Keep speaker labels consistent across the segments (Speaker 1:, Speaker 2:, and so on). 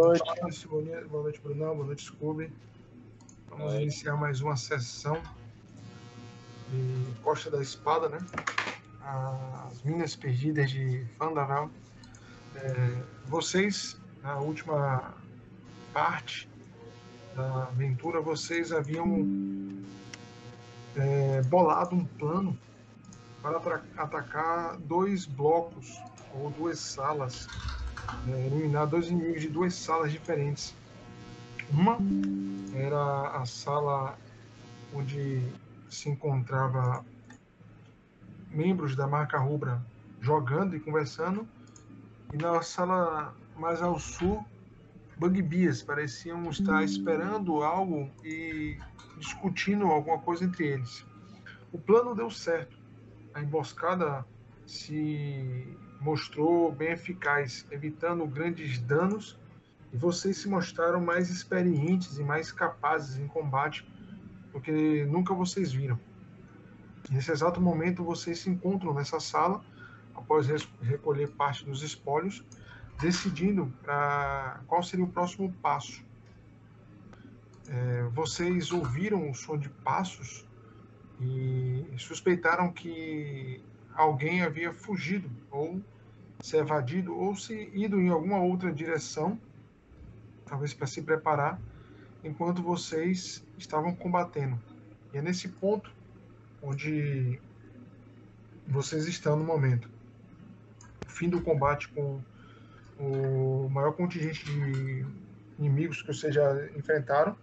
Speaker 1: noite.
Speaker 2: Boa noite, boa noite, Brunão. Boa noite, Scooby. Vamos iniciar mais uma sessão de Costa da Espada, né? As Minas Perdidas de Fandavel. É, vocês, na última parte da aventura, vocês haviam é, bolado um plano para atacar dois blocos ou duas salas, né, eliminar dois inimigos de duas salas diferentes. Uma era a sala onde se encontrava membros da marca Rubra jogando e conversando, e na sala mais ao sul, bugbears pareciam estar esperando algo e discutindo alguma coisa entre eles. O plano deu certo. A emboscada se mostrou bem eficaz, evitando grandes danos, e vocês se mostraram mais experientes e mais capazes em combate do que nunca vocês viram. Nesse exato momento, vocês se encontram nessa sala, após recolher parte dos espólios, decidindo pra qual seria o próximo passo. É, vocês ouviram o som de passos e suspeitaram que alguém havia fugido ou se evadido ou se ido em alguma outra direção, talvez para se preparar, enquanto vocês estavam combatendo. E é nesse ponto onde vocês estão no momento. Fim do combate com o maior contingente de inimigos que vocês já enfrentaram.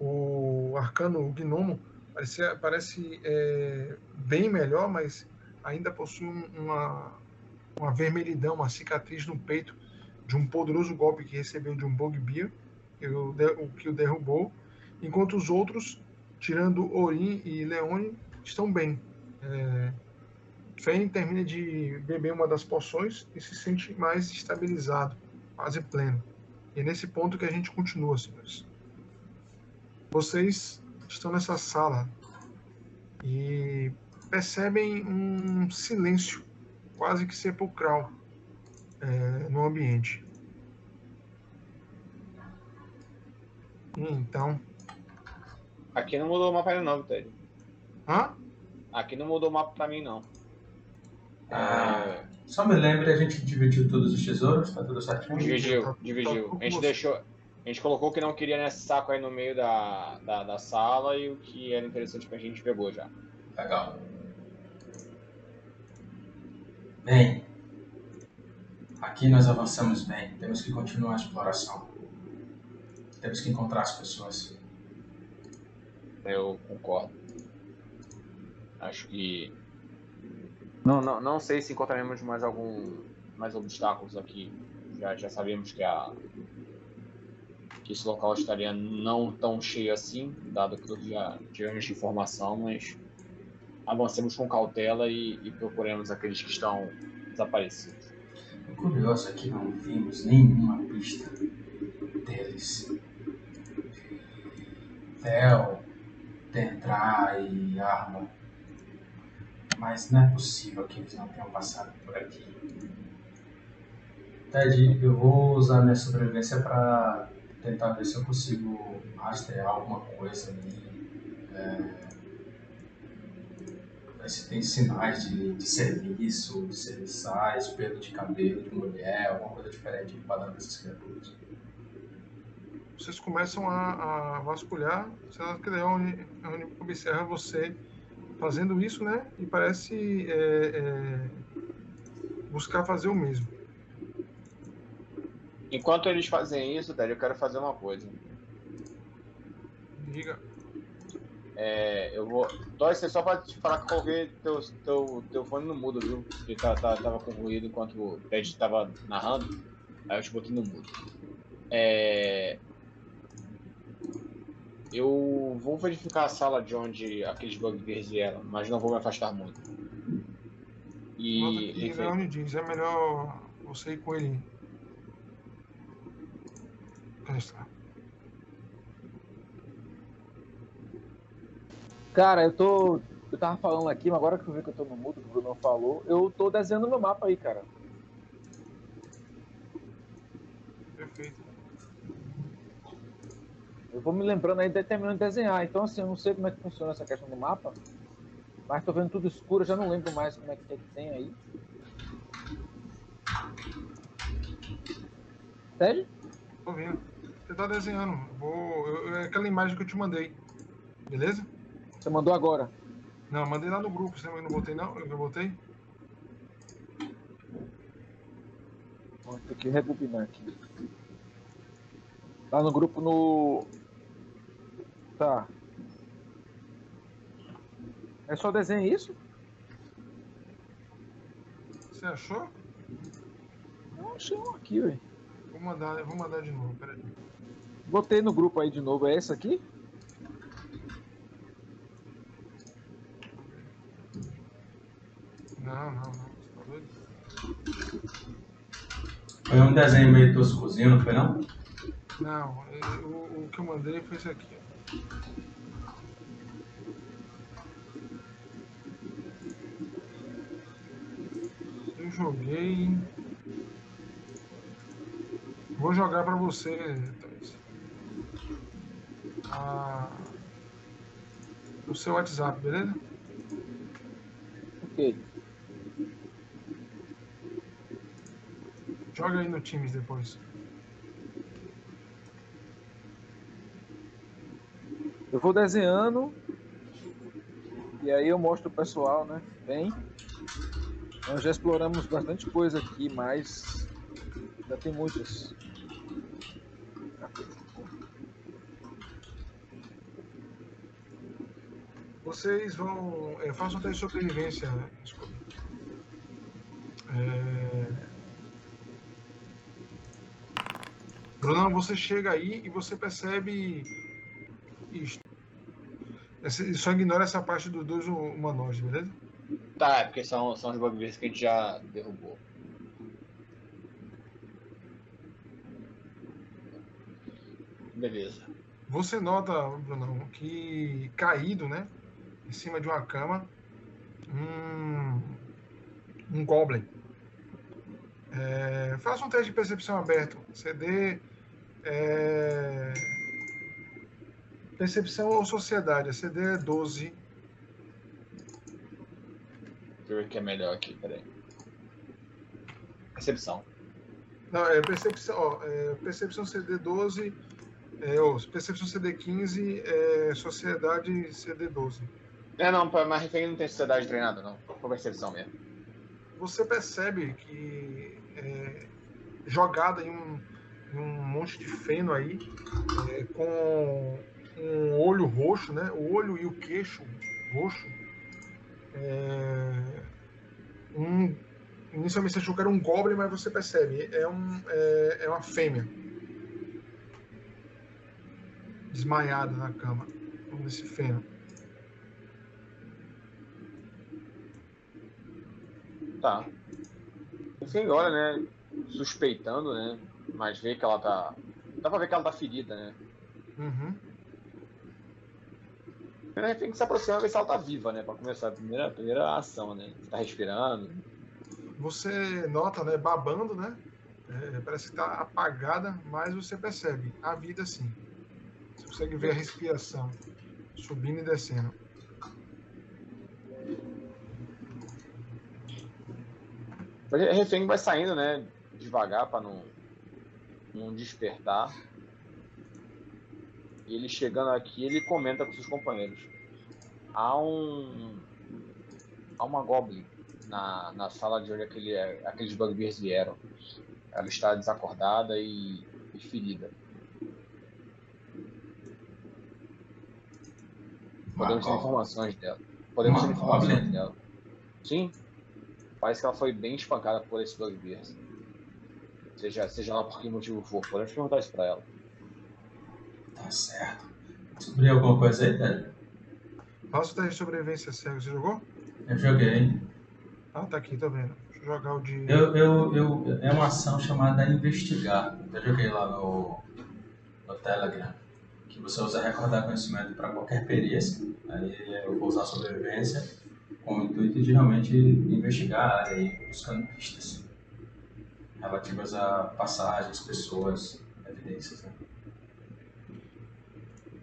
Speaker 2: O arcano o gnomo parecia, parece é, bem melhor, mas ainda possui um- uma, uma vermelhidão, uma cicatriz no peito de um poderoso golpe que recebeu de um bugbear, que o, o que o derrubou, enquanto os outros, tirando Orin e Leone, estão bem. É, termina de beber uma das poções e se sente mais estabilizado, quase pleno. E é nesse ponto que a gente continua, senhores. Vocês estão nessa sala e percebem um silêncio quase que sepulcral é, no ambiente. E então.
Speaker 3: Aqui não mudou o mapa ainda não, Vitória.
Speaker 2: Hã?
Speaker 3: Aqui não mudou o mapa pra mim não.
Speaker 1: Ah, só me lembre, a gente dividiu todos os tesouros, tá tudo certinho?
Speaker 3: Dividiu, dividiu. A gente
Speaker 2: com
Speaker 3: deixou. A gente colocou o que não queria nesse saco aí no meio da, da, da sala e o que era interessante pra gente pegou já.
Speaker 1: Legal. Bem, aqui nós avançamos bem. Temos que continuar a exploração. Temos que encontrar as pessoas.
Speaker 3: Eu concordo. Acho que. Não, não, não sei se encontraremos mais algum. mais obstáculos aqui. Já, já sabemos que a. que esse local estaria não tão cheio assim, dado que já tivemos informação, mas avancemos com cautela e, e procuremos aqueles que estão desaparecidos.
Speaker 1: O curioso é que não vimos nenhuma pista deles. Theo, Dendra e Arma. Mas não é possível que eles não tenham passado por aqui. Ted, eu vou usar minha sobrevivência para tentar ver se eu consigo rastrear alguma coisa ali. É, ver se tem sinais de, de serviço, de serviçais, pelo de cabelo de mulher, alguma coisa diferente de padrão dessas criaturas.
Speaker 2: Vocês começam a, a vasculhar, será que Leone Leone observa você fazendo isso, né? E parece é, é, buscar fazer o mesmo.
Speaker 3: Enquanto eles fazem isso, Ted, eu quero fazer uma coisa.
Speaker 2: Diga.
Speaker 3: É, eu vou. Dói, você só pra te falar que coloquei teu, teu, teu fone no mudo, viu? Porque tá, tá, tava com ruído enquanto o Ted tava narrando. Aí eu te botei no mudo. É. Eu vou verificar a sala de onde aqueles bugbears vieram, mas não vou me afastar muito.
Speaker 2: Nota
Speaker 3: E.
Speaker 2: que
Speaker 3: enfim,
Speaker 2: Leone diz, é melhor você ir com ele. Prestar.
Speaker 4: Cara, eu tô. Eu tava falando aqui, mas agora que eu vi que eu tô no mudo, que o Bruno falou, eu tô desenhando meu mapa aí, cara.
Speaker 2: Perfeito.
Speaker 3: Eu vou me lembrando aí, terminando de desenhar. Então, assim, eu não sei como é que funciona essa questão do mapa. Mas tô vendo tudo escuro, já não lembro mais como é que, é que tem aí. Sério?
Speaker 2: Tô vendo. Você tá desenhando. Vou. Eu, é aquela imagem que eu te mandei. Beleza?
Speaker 3: Você mandou agora?
Speaker 2: Não, mandei lá no grupo. Você não botei não? Eu botei?
Speaker 3: Vou ter que rebobinar aqui. Lá no grupo no. Tá. É só desenho isso?
Speaker 2: Você achou?
Speaker 3: Não achei um aqui, velho.
Speaker 2: Vou mandar, vou mandar de novo, peraí.
Speaker 3: Botei no grupo aí de novo, é essa aqui?
Speaker 2: Não, não, não. Você tá doido?
Speaker 1: Foi um desenho meio toscozinho, não foi não?
Speaker 2: Não, é, o, o que eu mandei foi esse aqui. Eu joguei. Vou jogar pra você, Thais. Ah, o seu WhatsApp, beleza?
Speaker 3: Ok.
Speaker 2: Joga aí no Teams depois.
Speaker 3: Eu vou desenhando. E aí eu mostro o pessoal, né? Bem. Nós já exploramos bastante coisa aqui, mas ainda tem muitas.
Speaker 2: Vocês vão. É, façam um teste de sobrevivência. Desculpa. É... Brunão, você chega aí e você percebe isto. Essa- Só ignora essa parte dos dois humanoides, beleza?
Speaker 3: Tá, é porque são, são os bugbears que a gente já derrubou. Beleza.
Speaker 2: Você nota, Brunão, que caído, né? Em cima de uma cama, um, um Goblin. É, faça um teste de percepção aberto. CD. É, percepção ou sociedade. A CD é 12.
Speaker 3: Deixa eu ver o que é melhor aqui, peraí. Percepção.
Speaker 2: Não, é percepção, ó, é, percepção CD 12. É, ou percepção CD 15, é, sociedade CD 12.
Speaker 3: É, não, mas refém não tem sociedade treinada, não. Por percepção mesmo.
Speaker 2: você percebe que é, jogada em um, em um monte de feno aí, é, com um olho roxo, né? O olho e o queixo roxo. É, um, inicialmente você achou que era um goblin, mas você percebe, é, um, é, é uma fêmea. Desmaiada na cama, nesse feno.
Speaker 3: Tá. Você olha, né? Suspeitando, né? Mas vê que ela tá. Dá pra ver que ela tá ferida, né?
Speaker 2: Uhum.
Speaker 3: Primeiro tem que se aproximar e ver se ela tá viva, né? Pra começar a primeira, a primeira ação, né? Se tá respirando.
Speaker 2: Você nota, né, babando, né? É, parece que tá apagada, mas você percebe a vida sim. Você consegue ver a respiração subindo e descendo.
Speaker 3: O refém vai saindo, né? Devagar pra não, não despertar. E ele chegando aqui, ele comenta com seus companheiros. Há um. Há uma Goblin na, na sala de onde aquele, aqueles bugbears vieram. Ela está desacordada e, e ferida. Podemos ter informações dela. Podemos ter informações dela. Sim. Parece que ela foi bem espancada por esse bugbear. Seja, seja lá por que motivo for. Podemos perguntar isso pra ela.
Speaker 1: Tá certo. Descobri alguma coisa aí, Ted?
Speaker 2: Faça o teste de sobrevivência cego. Você jogou?
Speaker 1: Eu joguei.
Speaker 2: Ah, tá aqui, tá vendo. Deixa eu jogar o de.
Speaker 1: Eu, eu, eu, é uma ação chamada investigar. Eu joguei lá no, no Telegram. Que você usa recordar conhecimento para qualquer perícia. Aí eu vou usar sobrevivência com o intuito de realmente investigar a área e buscando pistas relativas a passagens, pessoas evidências, né?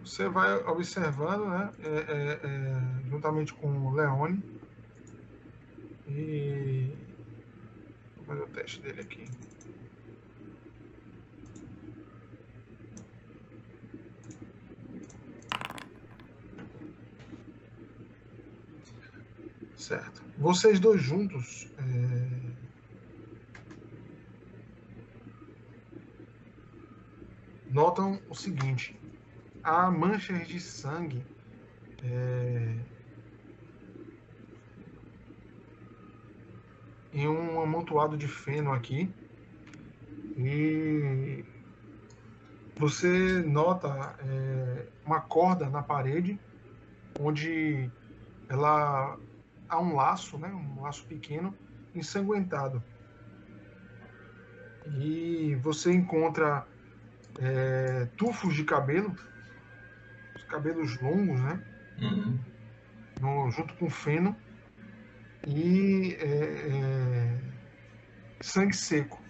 Speaker 2: Você vai observando, né? É, é, é, juntamente com o Leone. E. Vou fazer o teste dele aqui. Certo. Vocês dois juntos. é, Notam o seguinte: há manchas de sangue é, em um amontoado de feno aqui. E você nota é, uma corda na parede, onde ela um laço, né, um laço pequeno, ensanguentado. E você encontra é, tufos de cabelo, os cabelos longos, né,
Speaker 1: Uhum.
Speaker 2: no- junto com feno e é, é, sangue seco.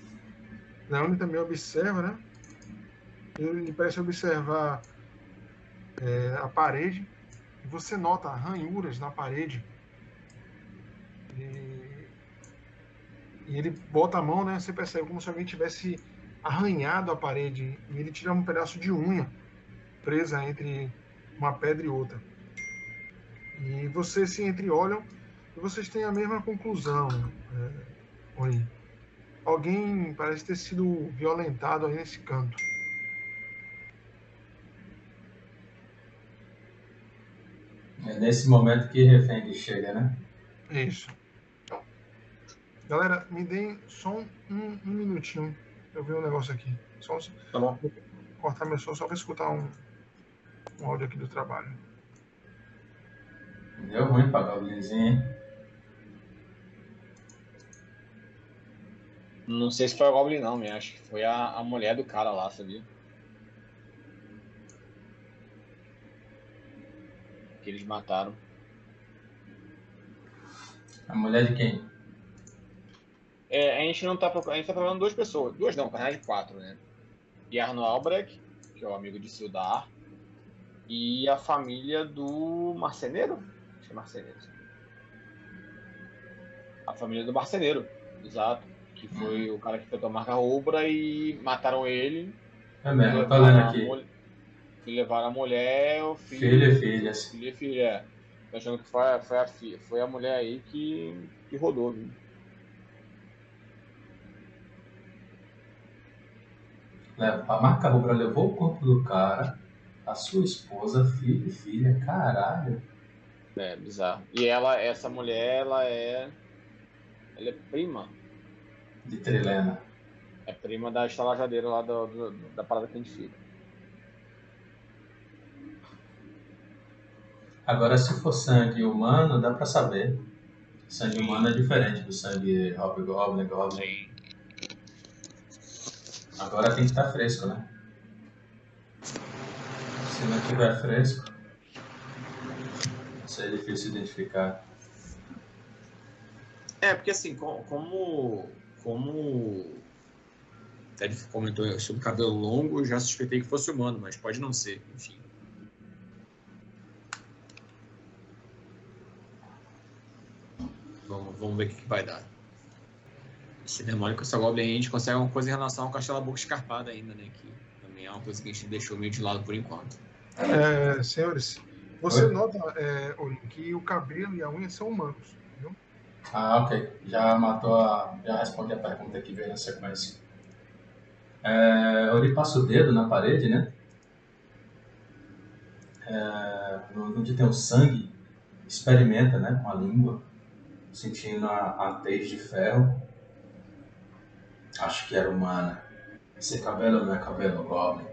Speaker 2: Leone também observa, né? Ele parece observar é, a parede e você nota ranhuras na parede. E, e ele bota a mão, né? Você percebe como se alguém tivesse arranhado a parede e ele tira um pedaço de unha presa entre uma pedra e outra. E vocês se entreolham e vocês têm a mesma conclusão. É, Ori. Alguém parece ter sido violentado aí nesse canto.
Speaker 1: É nesse momento que refém chega, né?
Speaker 2: Isso. Galera, me deem só um, um, um minutinho. Eu vi um negócio aqui. Só um,
Speaker 3: Tá bom.
Speaker 2: cortar meu som só para escutar um, um áudio aqui do trabalho.
Speaker 1: Deu ruim pra Goblinzinho, hein?
Speaker 3: Não sei se foi a Goblin não, me acho que foi a, a mulher do cara lá, sabia? Que eles mataram.
Speaker 1: A mulher de quem?
Speaker 3: É, a gente não tá procurando. A gente tá procurando duas pessoas. Duas não, na verdade quatro, né? Jarno Albrecht, que é o amigo de Sildar, e a família do marceneiro? Acho que é marceneiro. A família do marceneiro, exato. Que foi o cara que tentou marcar Obra e mataram ele.
Speaker 1: É mesmo, eu tô lendo aqui.
Speaker 3: E levaram a mulher, o filho.
Speaker 1: E.
Speaker 3: Filho e filha. é. Tô achando que foi, a- foi, a, foi a mulher aí que, que rodou, viu?
Speaker 1: A marca rubra levou o corpo do cara, a sua esposa, filho e filha. Caralho.
Speaker 3: É, bizarro. E ela, essa mulher, ela é. Ela é prima.
Speaker 1: De Trilena.
Speaker 3: É prima da estalajadeira lá do, do- da parada que a gente fica.
Speaker 1: Agora, se for sangue humano, dá pra saber. Sangue humano é diferente do sangue Hobgoblin, Goblin. Agora tem que estar fresco, né? Se não tiver fresco, isso é difícil identificar.
Speaker 3: É, porque assim, co- como. Como. o Ted comentou sobre cabelo longo, já suspeitei que fosse humano, mas pode não ser, enfim. Vamos, vamos ver o que vai dar. Esse demônio com essa Goblin aí, a gente consegue alguma coisa em relação ao Castelo Boca Escarpada ainda, né? Que também é uma coisa que a gente deixou meio de lado por enquanto.
Speaker 2: É, senhores, você
Speaker 1: Oi?
Speaker 2: nota, é, que o cabelo e a unha são humanos. Viu?
Speaker 1: Ah, ok. Já matou a. Já respondi a pergunta que veio na sequência. É, Ori passa o dedo na parede, né? É, no- onde tem o sangue, experimenta, né? Com a língua, sentindo a, a tez de ferro. Acho que era humana. Esse cabelo não é cabelo goblin.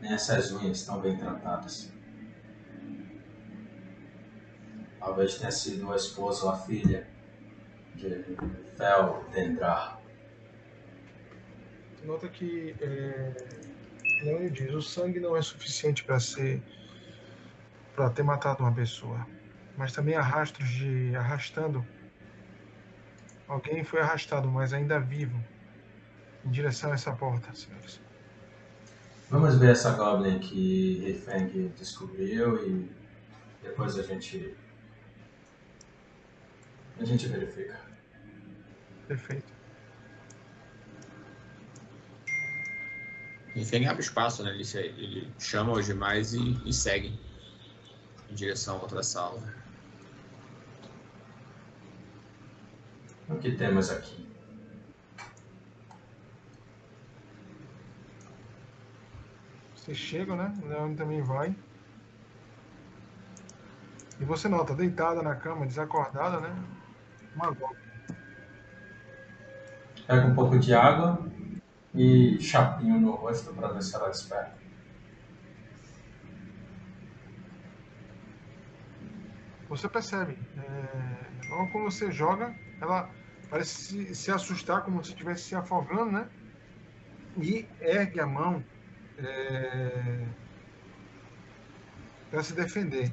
Speaker 1: Nem essas unhas estão bem tratadas. Talvez tenha sido a esposa ou a filha de Fel Dendrar.
Speaker 2: Nota que é, Leone diz: o sangue não é suficiente para ser para ter matado uma pessoa, mas também há rastros de arrastando. Alguém foi arrastado, mas ainda vivo, em direção a essa porta, senhores.
Speaker 1: Vamos ver essa Goblin que Refang descobriu e depois a gente. A gente verifica.
Speaker 2: Perfeito.
Speaker 3: Refang abre espaço, né? Ele, ele chama os demais e, e segue em direção a outra sala.
Speaker 1: O que temos aqui?
Speaker 2: Você chega, né? O Leone também vai. E você nota, deitada na cama, desacordada, né? Uma golpe.
Speaker 1: Pega um pouco de água e chapinho no rosto para ver se ela desperta.
Speaker 2: Você percebe, é, logo quando você joga, ela parece se, se assustar como se estivesse se afogando, né? E ergue a mão é, para se defender.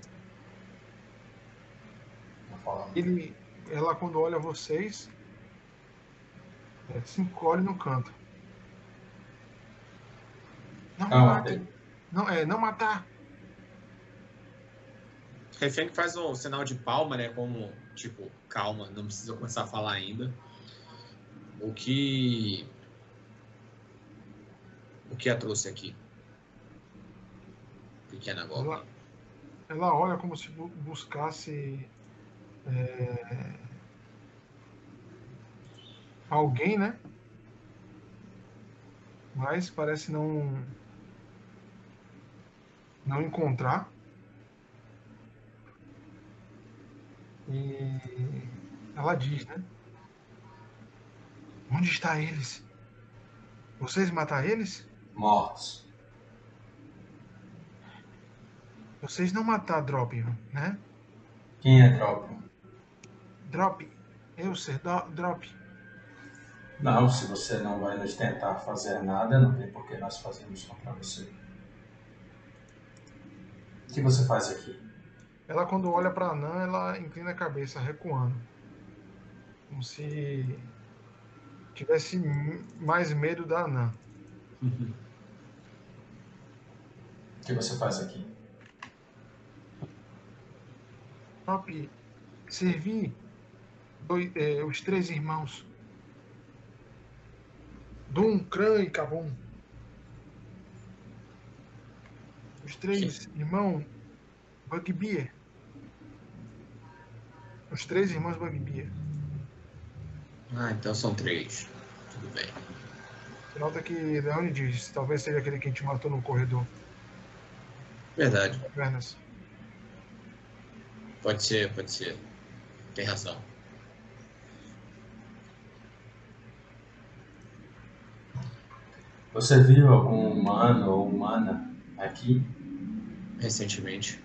Speaker 2: Ele, ela quando olha vocês, é, se encolhe no canto. Não
Speaker 1: Calma,
Speaker 2: mate.
Speaker 1: Pedro.
Speaker 2: Não, é, não matar.
Speaker 3: Refém faz um sinal de palma, né? Como, tipo, calma, não precisa começar a falar ainda. O que. O que a trouxe aqui? Pequena Goblin.
Speaker 2: Ela, ela olha como se bu- buscasse é, alguém, né? Mas parece não não encontrar. E ela diz, né? Onde está eles? Vocês mataram eles?
Speaker 1: Mortos.
Speaker 2: Vocês não mataram Drop, né?
Speaker 1: Quem é Drop?
Speaker 2: Drop, eu ser do- Drop.
Speaker 1: Não, se você não vai nos tentar fazer nada, não tem por que nós fazermos contra você. O que você faz aqui?
Speaker 2: Ela, quando olha para Nan, ela inclina a cabeça, recuando. Como se tivesse mais medo da
Speaker 1: O que você faz aqui?
Speaker 2: Drop, servi dois- eh, os três irmãos. Dum, Kran e Kabum. Os três irmãos Bugbear. Os três irmãos Bugbear.
Speaker 3: Ah, então são três. Tudo bem.
Speaker 2: Você nota que Leone diz, talvez seja aquele que a gente matou no corredor.
Speaker 3: Verdade. Pode ser, pode ser. Tem razão.
Speaker 1: Você viu algum humano ou humana aqui?
Speaker 3: Recentemente.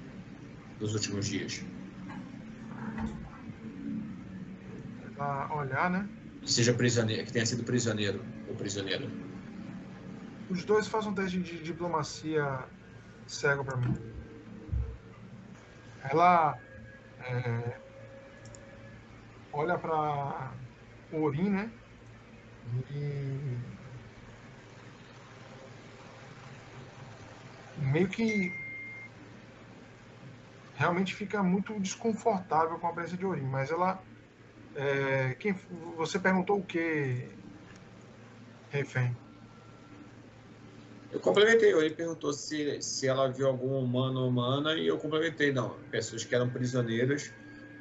Speaker 3: Nos últimos dias.
Speaker 2: Ela olhar, né?
Speaker 3: Que seja prisioneiro, que tenha sido prisioneiro ou prisioneira.
Speaker 2: Os dois fazem um teste de diplomacia cego pra mim. Ela é, olha pra Orin, né? E meio que realmente fica muito desconfortável com a presença de Orin, mas ela é, quem você perguntou o que refém?
Speaker 3: Eu complementei, ele perguntou se, se ela viu algum humano ou humana e eu complementei, não. Pessoas que eram prisioneiras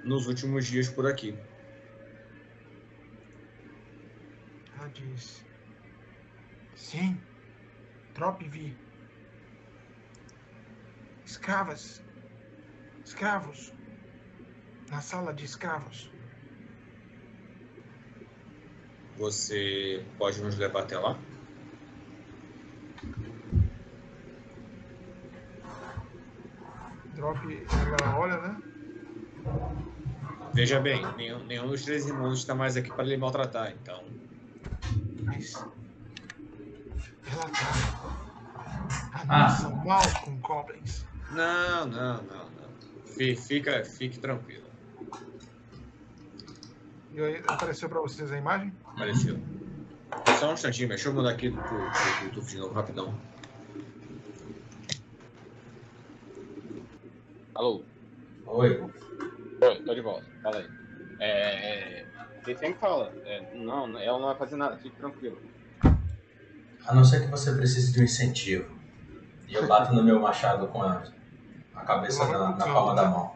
Speaker 3: nos últimos dias por aqui.
Speaker 2: Ela diz: Sim, Trop vi. Escravas. Escravos. Na sala de escravos.
Speaker 3: Você pode nos levar até lá?
Speaker 2: Drop, ela olha, né?
Speaker 3: Veja bem, nenhum, nenhum dos três irmãos está mais aqui para lhe maltratar, então.
Speaker 2: Mas. Ela tá.
Speaker 1: Ah.
Speaker 2: Maus com goblins.
Speaker 3: Não, não, não, não. Fi- Fica, fique tranquilo.
Speaker 2: Aí, apareceu para vocês a imagem?
Speaker 3: Apareceu. Só um instantinho, deixa eu mudar aqui pro, pro YouTube de novo, rapidão. Alô?
Speaker 1: Oi.
Speaker 3: Oi, tô de volta. Fala aí. É, é tem que falar É, não, ela não vai fazer nada, fique tranquilo.
Speaker 1: A não ser que você precise de um incentivo. E eu bato no meu machado com a, a cabeça na, na, palma da né? mão.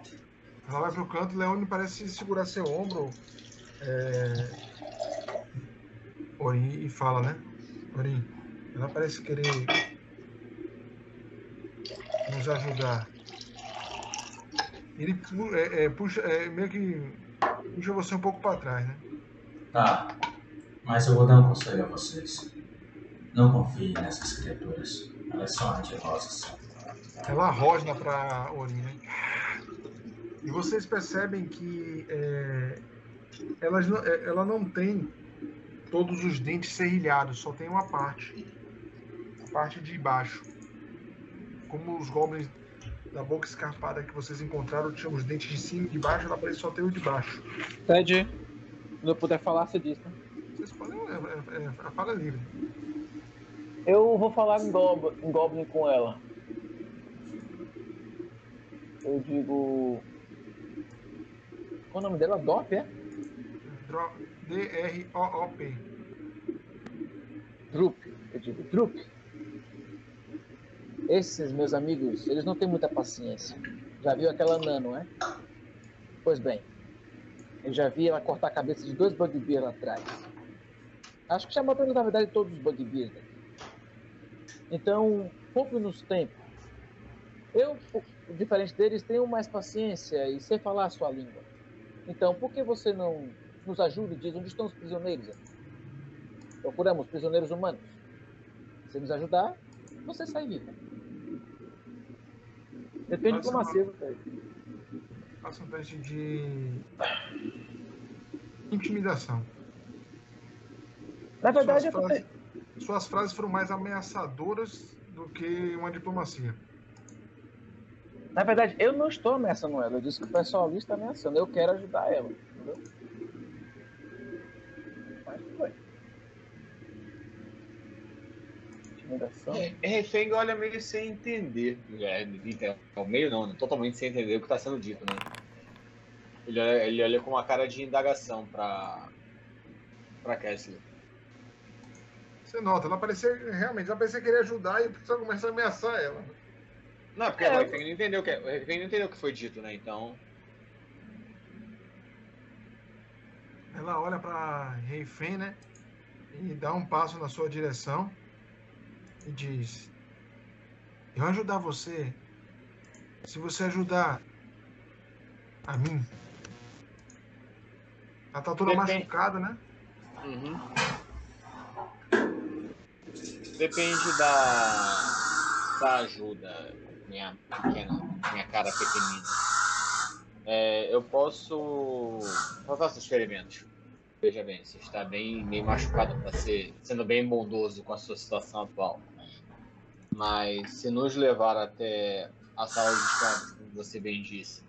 Speaker 2: Ela vai pro canto, Leone parece segurar seu ombro é... Orin e fala, né? Orin, ela parece querer nos ajudar. Ele é, é, puxa, é, meio que puxa você um pouco para trás, né?
Speaker 1: Tá, mas eu vou dar um conselho a vocês. Não confie nessas criaturas. Elas são antirrosas.
Speaker 2: Ela rosna para Orin, né? E vocês percebem que é, elas não, é, ela não tem todos os dentes serrilhados, só tem uma parte. A parte de baixo. Como os goblins da boca escarpada que vocês encontraram tinham os dentes de cima e de baixo, ela parece só ter o de baixo.
Speaker 4: Ted, quando eu puder falar, você diz, né?
Speaker 2: Vocês podem. É, é, é, a fala é livre.
Speaker 4: Eu vou falar em Goblin, em Goblin com ela. Eu digo. Qual o nome dela? Dop, é?
Speaker 2: D-R-O-O-P.
Speaker 4: Drup. Eu digo Drup. Esses meus amigos, eles não têm muita paciência. Já viu aquela Nano, é? Pois bem, eu já vi ela cortar a cabeça de dois bugbears lá atrás. Acho que já matou, na verdade, todos os bugbears daqui. Então, poupe-nos tempo. Eu, diferente deles, tenho mais paciência e sei falar a sua língua. Então, por que você não nos ajuda e diz onde estão os prisioneiros? Procuramos prisioneiros humanos. Se nos ajudar, você sai vivo. Depende de diplomacia, velho.
Speaker 2: Faça um teste de intimidação.
Speaker 4: Na verdade,
Speaker 2: suas,
Speaker 4: eu tô...
Speaker 2: frases, suas frases foram mais ameaçadoras do que uma diplomacia.
Speaker 4: Na verdade, eu não estou ameaçando ela. Eu disse que o pessoal ali está ameaçando. Eu quero ajudar ela. Entendeu? Mas foi. Intimidação.
Speaker 3: Refém olha meio sem entender. É, é, meio não, né? totalmente sem entender o que está sendo dito, né? Ele olha, ele olha com uma cara de indagação para para Kessler.
Speaker 2: Você nota, ela parecia realmente, ela parecia querer ajudar e o pessoal começa a ameaçar ela.
Speaker 3: Não, porque
Speaker 4: É,
Speaker 3: o refém não entendeu o que, o refém não entendeu o que foi dito, né? Então,
Speaker 2: Ela olha para Reifen, né? E dá um passo na sua direção e diz: Eu ajudar você. Se você ajudar a mim. Ela tá toda
Speaker 3: Depende.
Speaker 2: machucada, né?
Speaker 3: Uhum. Depende da, da ajuda, minha pequena, minha cara pequenina. É, eu posso. Vou fazer experimentos. Veja bem, você está bem meio machucado para ser, sendo bem bondoso com a sua situação atual. Mas se nos levar até a sala de escadas, como você bem disse,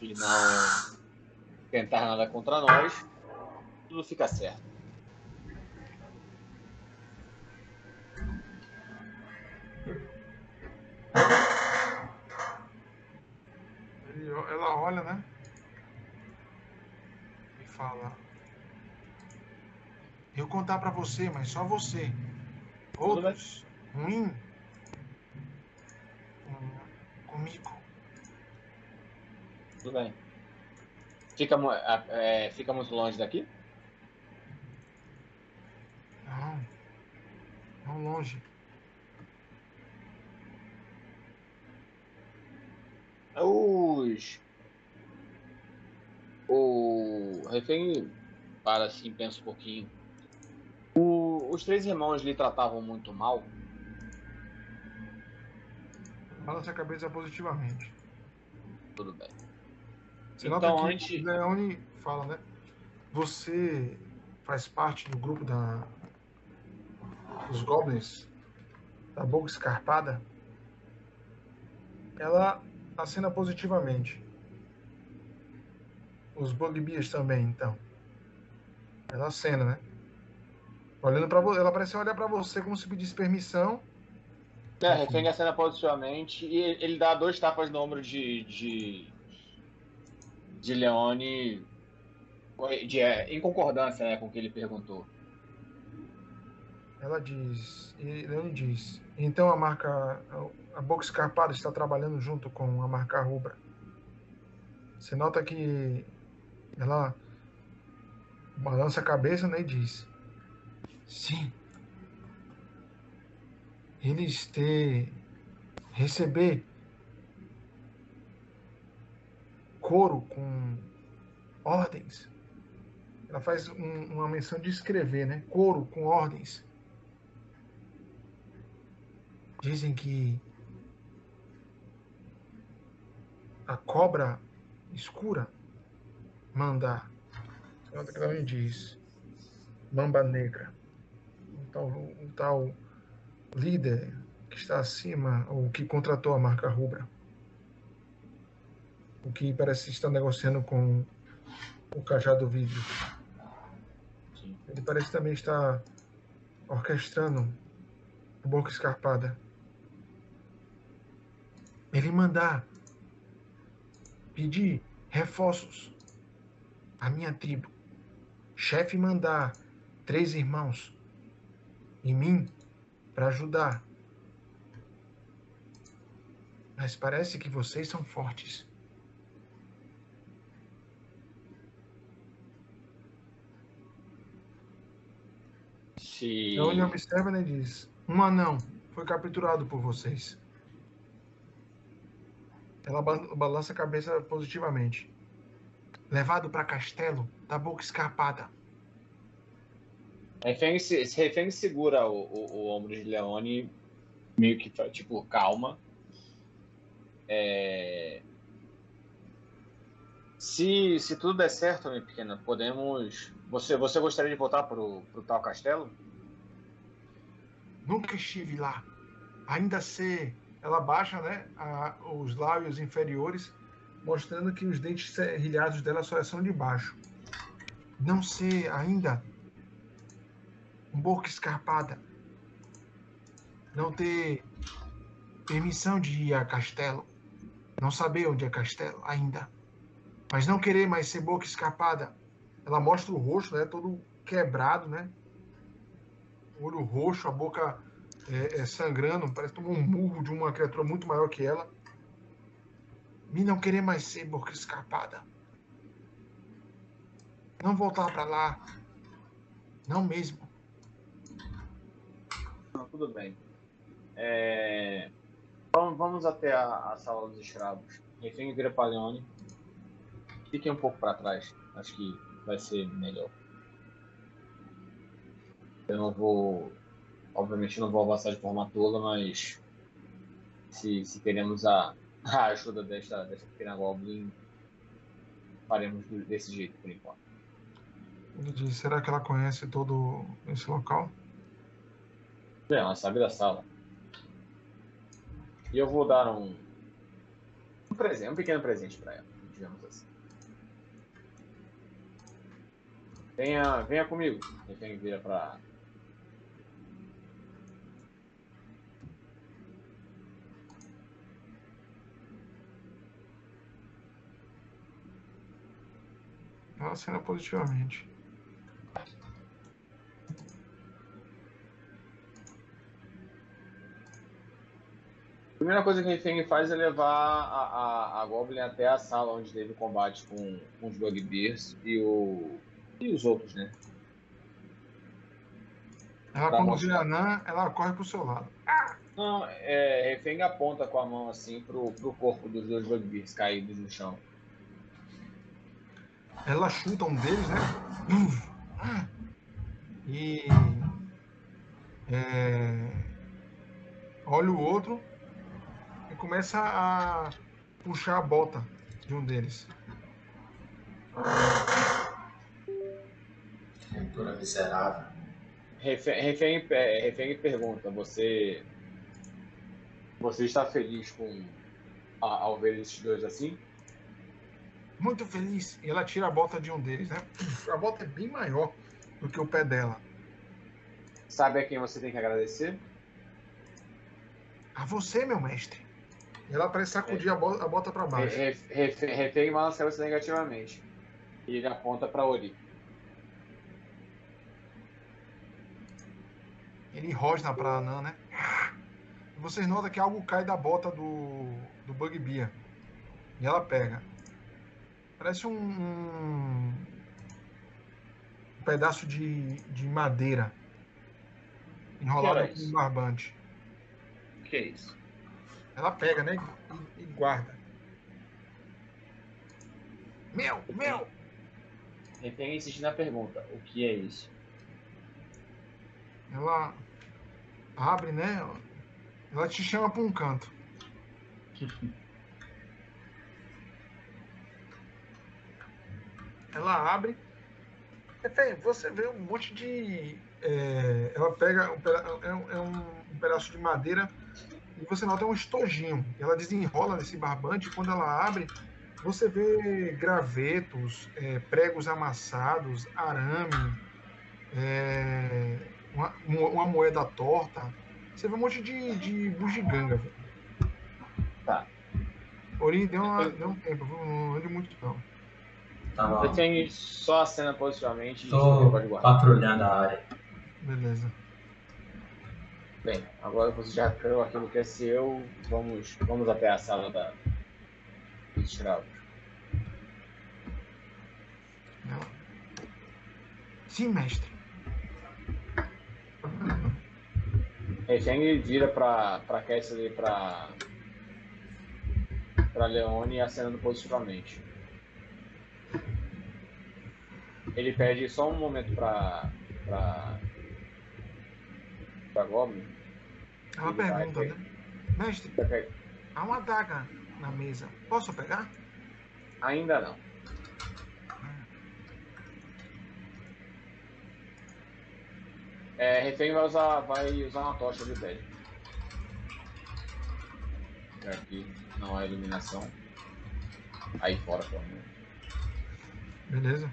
Speaker 3: e não tentar nada contra nós, tudo fica certo.
Speaker 2: Ela olha, né? E fala: Eu contar pra você, mas só você. Outros, ruim, com- comigo.
Speaker 3: Tudo bem. Fica, mu- a- é, fica muito longe daqui?
Speaker 2: Não, não longe.
Speaker 3: Os. O refém para assim, pensa um pouquinho. O- Os três irmãos lhe tratavam muito mal.
Speaker 2: Balança a cabeça positivamente.
Speaker 3: Tudo bem.
Speaker 2: Você
Speaker 3: Então,
Speaker 2: nota que
Speaker 3: antes-
Speaker 2: Leone fala, né? Você faz parte do grupo da dos goblins da boca escarpada. Ela acena positivamente. Os bugbears também, então. Ela acena, né? Olhando para você, ela parece olhar para você como se pedisse permissão
Speaker 3: É, refém acena positivamente e ele dá dois tapas no ombro de. de. de Leone. De, é, em concordância né, com o que ele perguntou.
Speaker 2: Ela diz, e Leone diz, então a marca, a boca escarpada está trabalhando junto com a marca rubra. Você nota que ela balança a cabeça né, e diz, sim, eles ter receber coro com ordens. Ela faz um, uma menção de escrever, né? Coro com ordens. Dizem que a cobra escura manda. Ela diz. Mamba negra. Um tal, um tal líder que está acima, ou que contratou a marca Rubra. O que parece estar negociando com o Cajado Vidro. Ele parece também estar orquestrando o Boca Escarpada. Ele mandar pedir reforços à minha tribo. Chefe mandar três irmãos e mim para ajudar. Mas parece que vocês são fortes.
Speaker 3: Se...
Speaker 2: Então ele observa e diz: Um anão foi capturado por vocês. Ela balança a cabeça positivamente. Levado para castelo da boca escarpada.
Speaker 3: Refém, refém segura o, o, o, ombro de Leone, meio que tipo, calma. É... Se, se tudo der certo, minha pequena, podemos. Você, você gostaria de voltar pro, pro tal castelo?
Speaker 2: Nunca estive lá. Ainda sei. Ela baixa né, a, os lábios inferiores, mostrando que os dentes serrilhados dela só são de baixo. Não sei ainda boca escarpada, não ter permissão de ir a castelo, não saber onde é castelo ainda, mas não querer mais ser boca escarpada. Ela mostra o rosto, né, todo quebrado, né, olho roxo, a boca é, é, sangrando, parece tomar um murro de uma criatura muito maior que ela. Me não querer mais ser boca escarpada. Não voltar para lá. Não mesmo.
Speaker 3: Não, tudo bem. É... Vamos, até a, a, sala dos escravos. Refém vira Paleone. Fiquem um pouco para trás. Acho que vai ser melhor. Eu não vou. Obviamente não vou avançar de forma tola, mas se, se queremos a, a ajuda desta, desta pequena Goblin, faremos desse jeito por enquanto.
Speaker 2: Ele diz, será que ela conhece todo esse local?
Speaker 3: É, ela sabe da sala. E eu vou dar um, um presente, um pequeno presente para ela, digamos assim. Venha, venha comigo. Quem vira para
Speaker 2: Ela acena positivamente.
Speaker 3: A primeira coisa que a Feng faz é levar a, a, a, Goblin até a sala onde teve o combate com, com os Bugbears e, o, e os outros, né?
Speaker 2: Ela, quando vê a Nan, ela corre pro seu lado.
Speaker 3: Não, é, Refeng aponta com a mão assim pro, pro corpo dos dois Bugbears caídos no chão.
Speaker 2: Ela chuta um deles, né? E é, olha o outro começa a puxar a bota de um deles.
Speaker 1: Criatura miserável.
Speaker 3: Refém, refém, é, refém pergunta: você. Você está feliz com a, ao ver esses dois assim?
Speaker 2: Muito feliz. E ela tira a bota de um deles, né? A bota é bem maior do que o pé dela.
Speaker 3: Sabe a quem você tem que agradecer?
Speaker 2: A você, meu mestre. Ela parece sacudir a bota, a bota pra baixo.
Speaker 3: Re- re- re- Refém balança a cabeça negativamente. E ele aponta pra Ori.
Speaker 2: Ele rosna pra Anã, né? E vocês notam que algo cai da bota do, do Bugbear. E ela pega. Parece um, um, um pedaço de, de madeira enrolado
Speaker 3: é
Speaker 2: com um barbante.
Speaker 3: Que é isso?
Speaker 2: Ela pega, né? E, e guarda. Meu, meu!
Speaker 3: Refém insiste na pergunta. O que é isso?
Speaker 2: Ela abre, né? Ela te chama pra um canto. Ela abre. Refém, você vê um monte de. é, ela pega um, é um- é um pedaço de madeira e você nota um estojinho. Ela desenrola nesse barbante e quando ela abre, você vê gravetos, é, pregos amassados, arame, é, uma, uma- moeda torta. Você vê um monte de, de bugiganga, velho.
Speaker 3: Tá.
Speaker 2: Ori, deu, uma, deu um tempo, não ande muito não.
Speaker 1: Tava
Speaker 3: Refém só acena positivamente e
Speaker 1: tô
Speaker 3: pode guardar.
Speaker 1: patrulhando a área.
Speaker 2: Beleza.
Speaker 3: Bem, agora você já criou aquilo que é seu. Vamos, vamos até a sala da, dos escravos.
Speaker 2: Sim, mestre.
Speaker 3: Refém vira pra, pra Cassie e pra. pra Leone acenando positivamente. Ele pede só um momento pra. pra. Pra Goblin.
Speaker 2: Ela
Speaker 3: Ele vai
Speaker 2: pergunta, né? Mestre, há uma adaga na mesa. Posso pegar?
Speaker 3: Ainda não. É, refém vai usar, vai usar uma tocha de pele. Aqui não há iluminação. Aí fora, pelo menos.
Speaker 2: Beleza.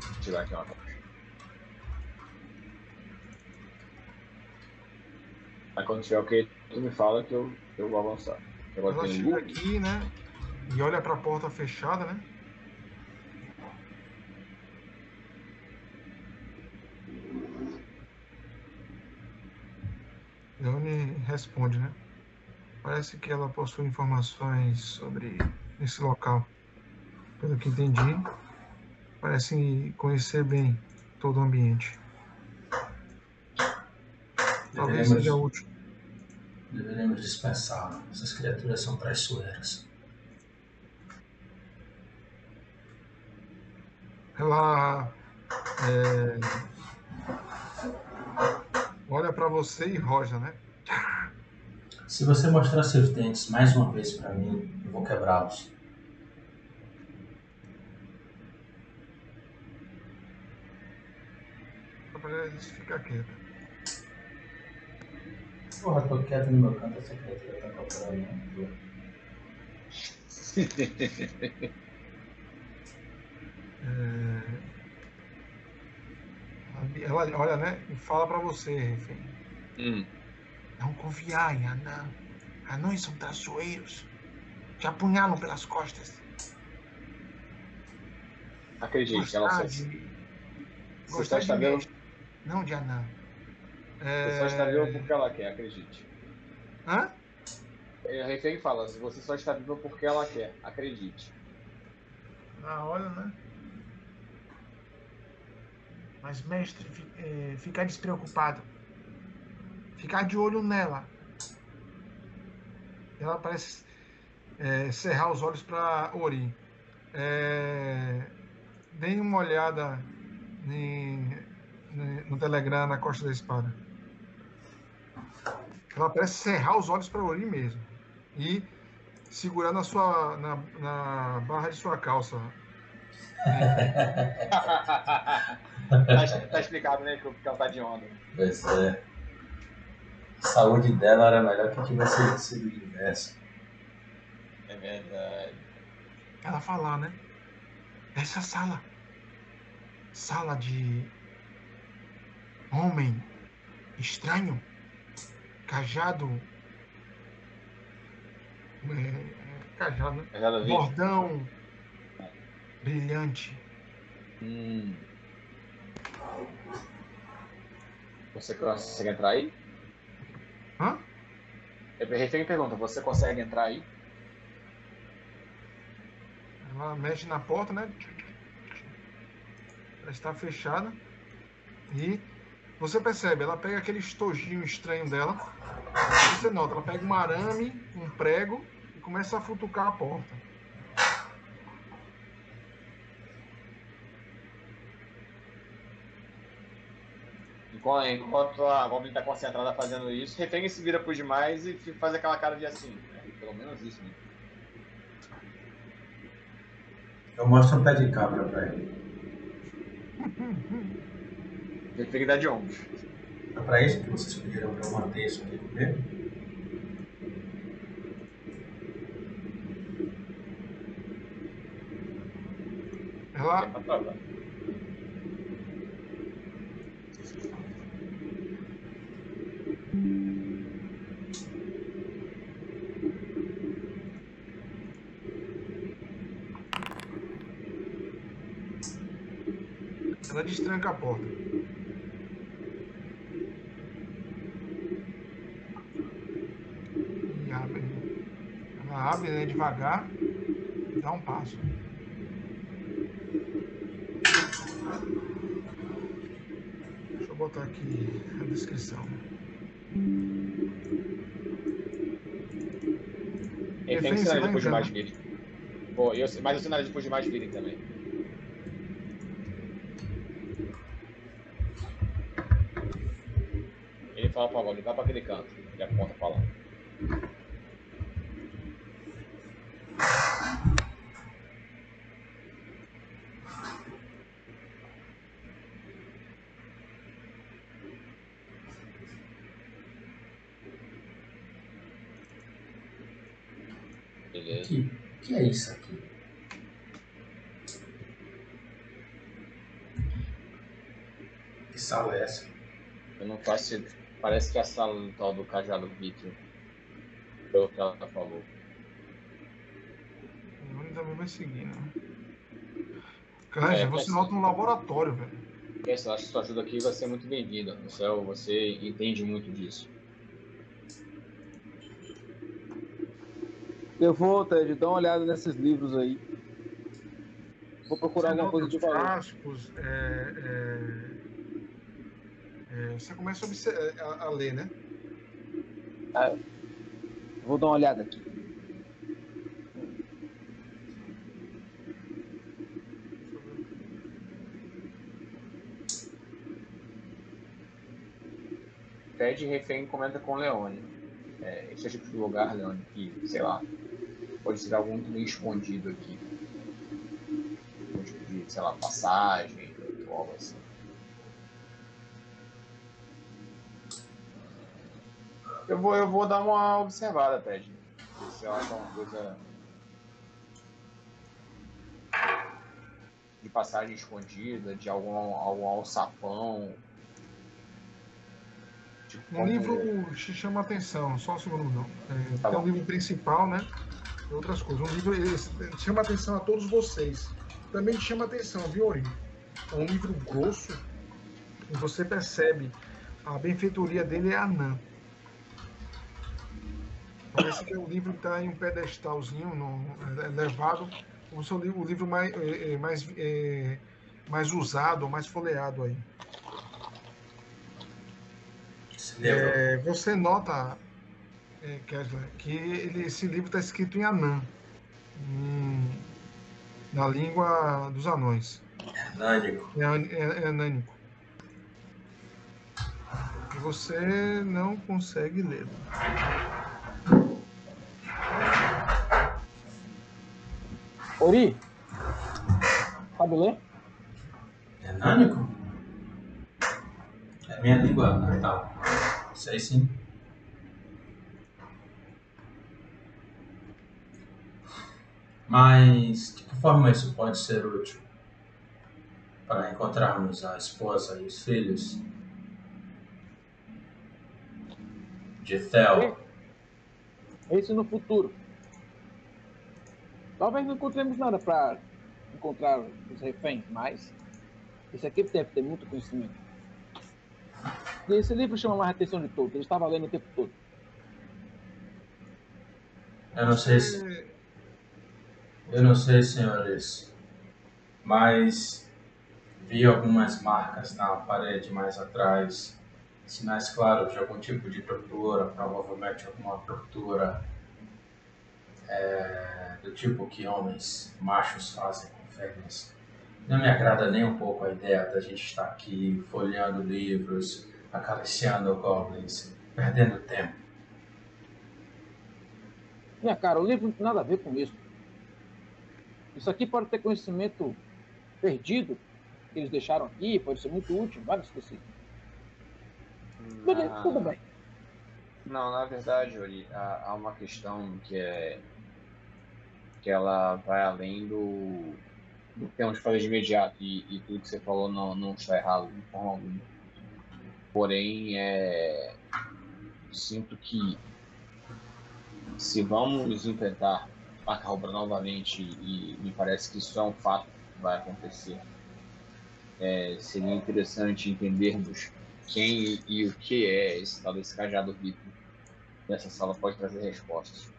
Speaker 3: Vou tirar aqui uma tocha. Aí quando tiver ok, tu me fala que eu, eu vou avançar. Agora
Speaker 2: Ela
Speaker 3: tem
Speaker 2: chega aqui, né? E olha pra porta fechada, né? Leone responde, né? Parece que ela possui informações sobre esse local. Pelo que entendi, parece conhecer bem todo o ambiente. Talvez seja útil.
Speaker 1: deveríamos dispensá-la. Essas criaturas são traiçoeiras.
Speaker 2: Ela é, olha pra você e roja, né?
Speaker 1: Se você mostrar seus dentes mais uma vez pra mim, eu vou quebrá-los.
Speaker 2: Só pra ela ficar quieta.
Speaker 1: Porra, tô quieto no meu canto, essa criatura tá procurando. né?
Speaker 2: É, ela olha, né? E fala pra você, refém.
Speaker 3: Hum.
Speaker 2: Não confiai, anã. Anões são traiçoeiros. Te apunhalam pelas costas.
Speaker 3: Acredite, ela só,
Speaker 2: Gostar
Speaker 3: você
Speaker 2: de... Gostar
Speaker 3: está
Speaker 2: mestre, não de anã.
Speaker 3: Você só está viva porque ela quer, acredite.
Speaker 2: Hã?
Speaker 3: É, O refém fala, você só está viva porque ela quer, acredite.
Speaker 2: Na hora, né? Mas, mestre, eh, ficar despreocupado. Ficar de olho nela. Ela parece eh, cerrar os olhos para Ori. É, deem uma olhada em- no Telegram na costa da espada. Ela parece cerrar os olhos para Ori mesmo. E segurar na sua na, na barra de sua calça.
Speaker 3: tá, tá explicado, né, que que ela tá de onda.
Speaker 1: Pois é. A saúde dela era melhor que tivesse sido o inverso.
Speaker 3: É verdade.
Speaker 2: Ela falar, né? Essa sala. Sala de. Homem estranho. Cajado. É, é, cajado, né?
Speaker 3: Cajado.
Speaker 2: Bordão brilhante.
Speaker 3: Hum. Você consegue entrar aí?
Speaker 2: Hã?
Speaker 3: Refém pergunta, você consegue entrar aí?
Speaker 2: Ela mexe na porta, né? Ela está fechada. E você percebe, ela pega aquele estojinho estranho dela. Você nota, ela pega um arame, um prego e começa a futucar a porta.
Speaker 3: Enquanto a Goblin está concentrada fazendo isso, Refém se vira por demais e faz aquela cara de assim. Né? Pelo menos isso, né?
Speaker 1: Eu mostro um pé de cabra pra ele.
Speaker 3: Refém dá de ombros.
Speaker 1: É pra isso que vocês pediram pra eu manter isso aqui comigo?
Speaker 2: Ela,
Speaker 3: É
Speaker 2: ela destranca a porta. E abre. Ela abre né, devagar e dá um passo. Deixa eu botar aqui a descrição.
Speaker 3: Refém
Speaker 2: Refém, você
Speaker 3: sinaliza
Speaker 2: vai
Speaker 3: por demais
Speaker 2: entrando.
Speaker 3: virem. Pô, eu, mas eu sinalizo por demais virem também. Ele fala pra Goblin, vai pra aquele canto. Ele aponta pra lá. Beleza.
Speaker 1: Que, que é isso aqui? Que sala é essa?
Speaker 3: Eu não faço. ideia. Parece que é a sala do tal do cajado Vitor. Pelo que ela falou.
Speaker 2: Leone também vai seguir, né? Canja,
Speaker 3: É,
Speaker 2: você
Speaker 3: vai
Speaker 2: nota um laboratório, velho.
Speaker 3: Essa, acho que sua ajuda aqui vai ser muito bem-vinda. Você, é você entende muito disso.
Speaker 4: Eu vou, Ted, dar uma olhada nesses livros aí. Vou procurar
Speaker 2: Você
Speaker 4: alguma coisa de valor.
Speaker 2: frascos, é, é, é, você começa a, obser- a- a ler, né?
Speaker 4: Vou dar uma olhada aqui.
Speaker 3: Ted Refém comenta com o Leone. É, esse é o tipo de lugar, Leone, que, sei lá, pode ser algo muito meio escondido aqui. Um tipo de, sei lá, passagem, ou algo assim. Eu vou, eu vou dar uma observada, Ted. Ver se acho alguma coisa de passagem escondida, de algum, algum alçapão. Tipo,
Speaker 2: Um
Speaker 3: como-
Speaker 2: livro te chama a atenção, só um segundo não. É,
Speaker 3: Tá
Speaker 2: tem um
Speaker 3: bom.
Speaker 2: livro principal, né? E outras coisas. Um livro chama atenção a todos vocês. Também chama atenção, viu, Ori? É um livro grosso e você percebe a benfeitoria dele é anã. Parece que o livro está em um pedestalzinho no, é, elevado, se o livro, o livro mais, é, é, mais, é, mais usado, mais folheado aí. É, você nota, é, que ele- esse livro está escrito em Anã, em- na língua dos anões.
Speaker 1: Nânico.
Speaker 2: É, an- é, é anânico. E você não consegue lê-lo.
Speaker 4: Ori, sabe ler?
Speaker 1: É nânico? É minha língua natal. Sei sim. Mas de que forma isso pode ser útil? Para encontrarmos a esposa e os filhos? De Theo.
Speaker 4: Esse no futuro. Talvez não encontremos nada para encontrar os reféns, mas esse aqui deve ter muito conhecimento. E esse livro chama mais a atenção de todos. Ele estava lendo o tempo todo.
Speaker 1: Eu não sei se. Eu não sei, senhores, mas vi algumas marcas na parede mais atrás, sinais claros de algum tipo de tortura, provavelmente alguma tortura é, do tipo que homens machos fazem com fêmeas. Não me agrada nem um pouco a ideia da gente estar aqui folheando livros, acariciando goblins, perdendo tempo.
Speaker 4: Minha cara, o livro não tem nada a ver com isso. Isso aqui pode ter conhecimento perdido que eles deixaram aqui, pode ser muito útil, vários esquecidos. Beleza,
Speaker 3: Ah,
Speaker 4: tudo bem.
Speaker 3: Não, na verdade, Yuri, há, há uma questão que é que ela vai além do, do que temos que fazer de imediato e, e tudo que você falou não, não está errado de forma alguma. Porém, é, sinto que se vamos enfrentar a Calbra novamente e me parece que isso é um fato que vai acontecer, é, seria interessante entendermos quem e o que é esse tal desse cajado rico nessa sala pode trazer respostas.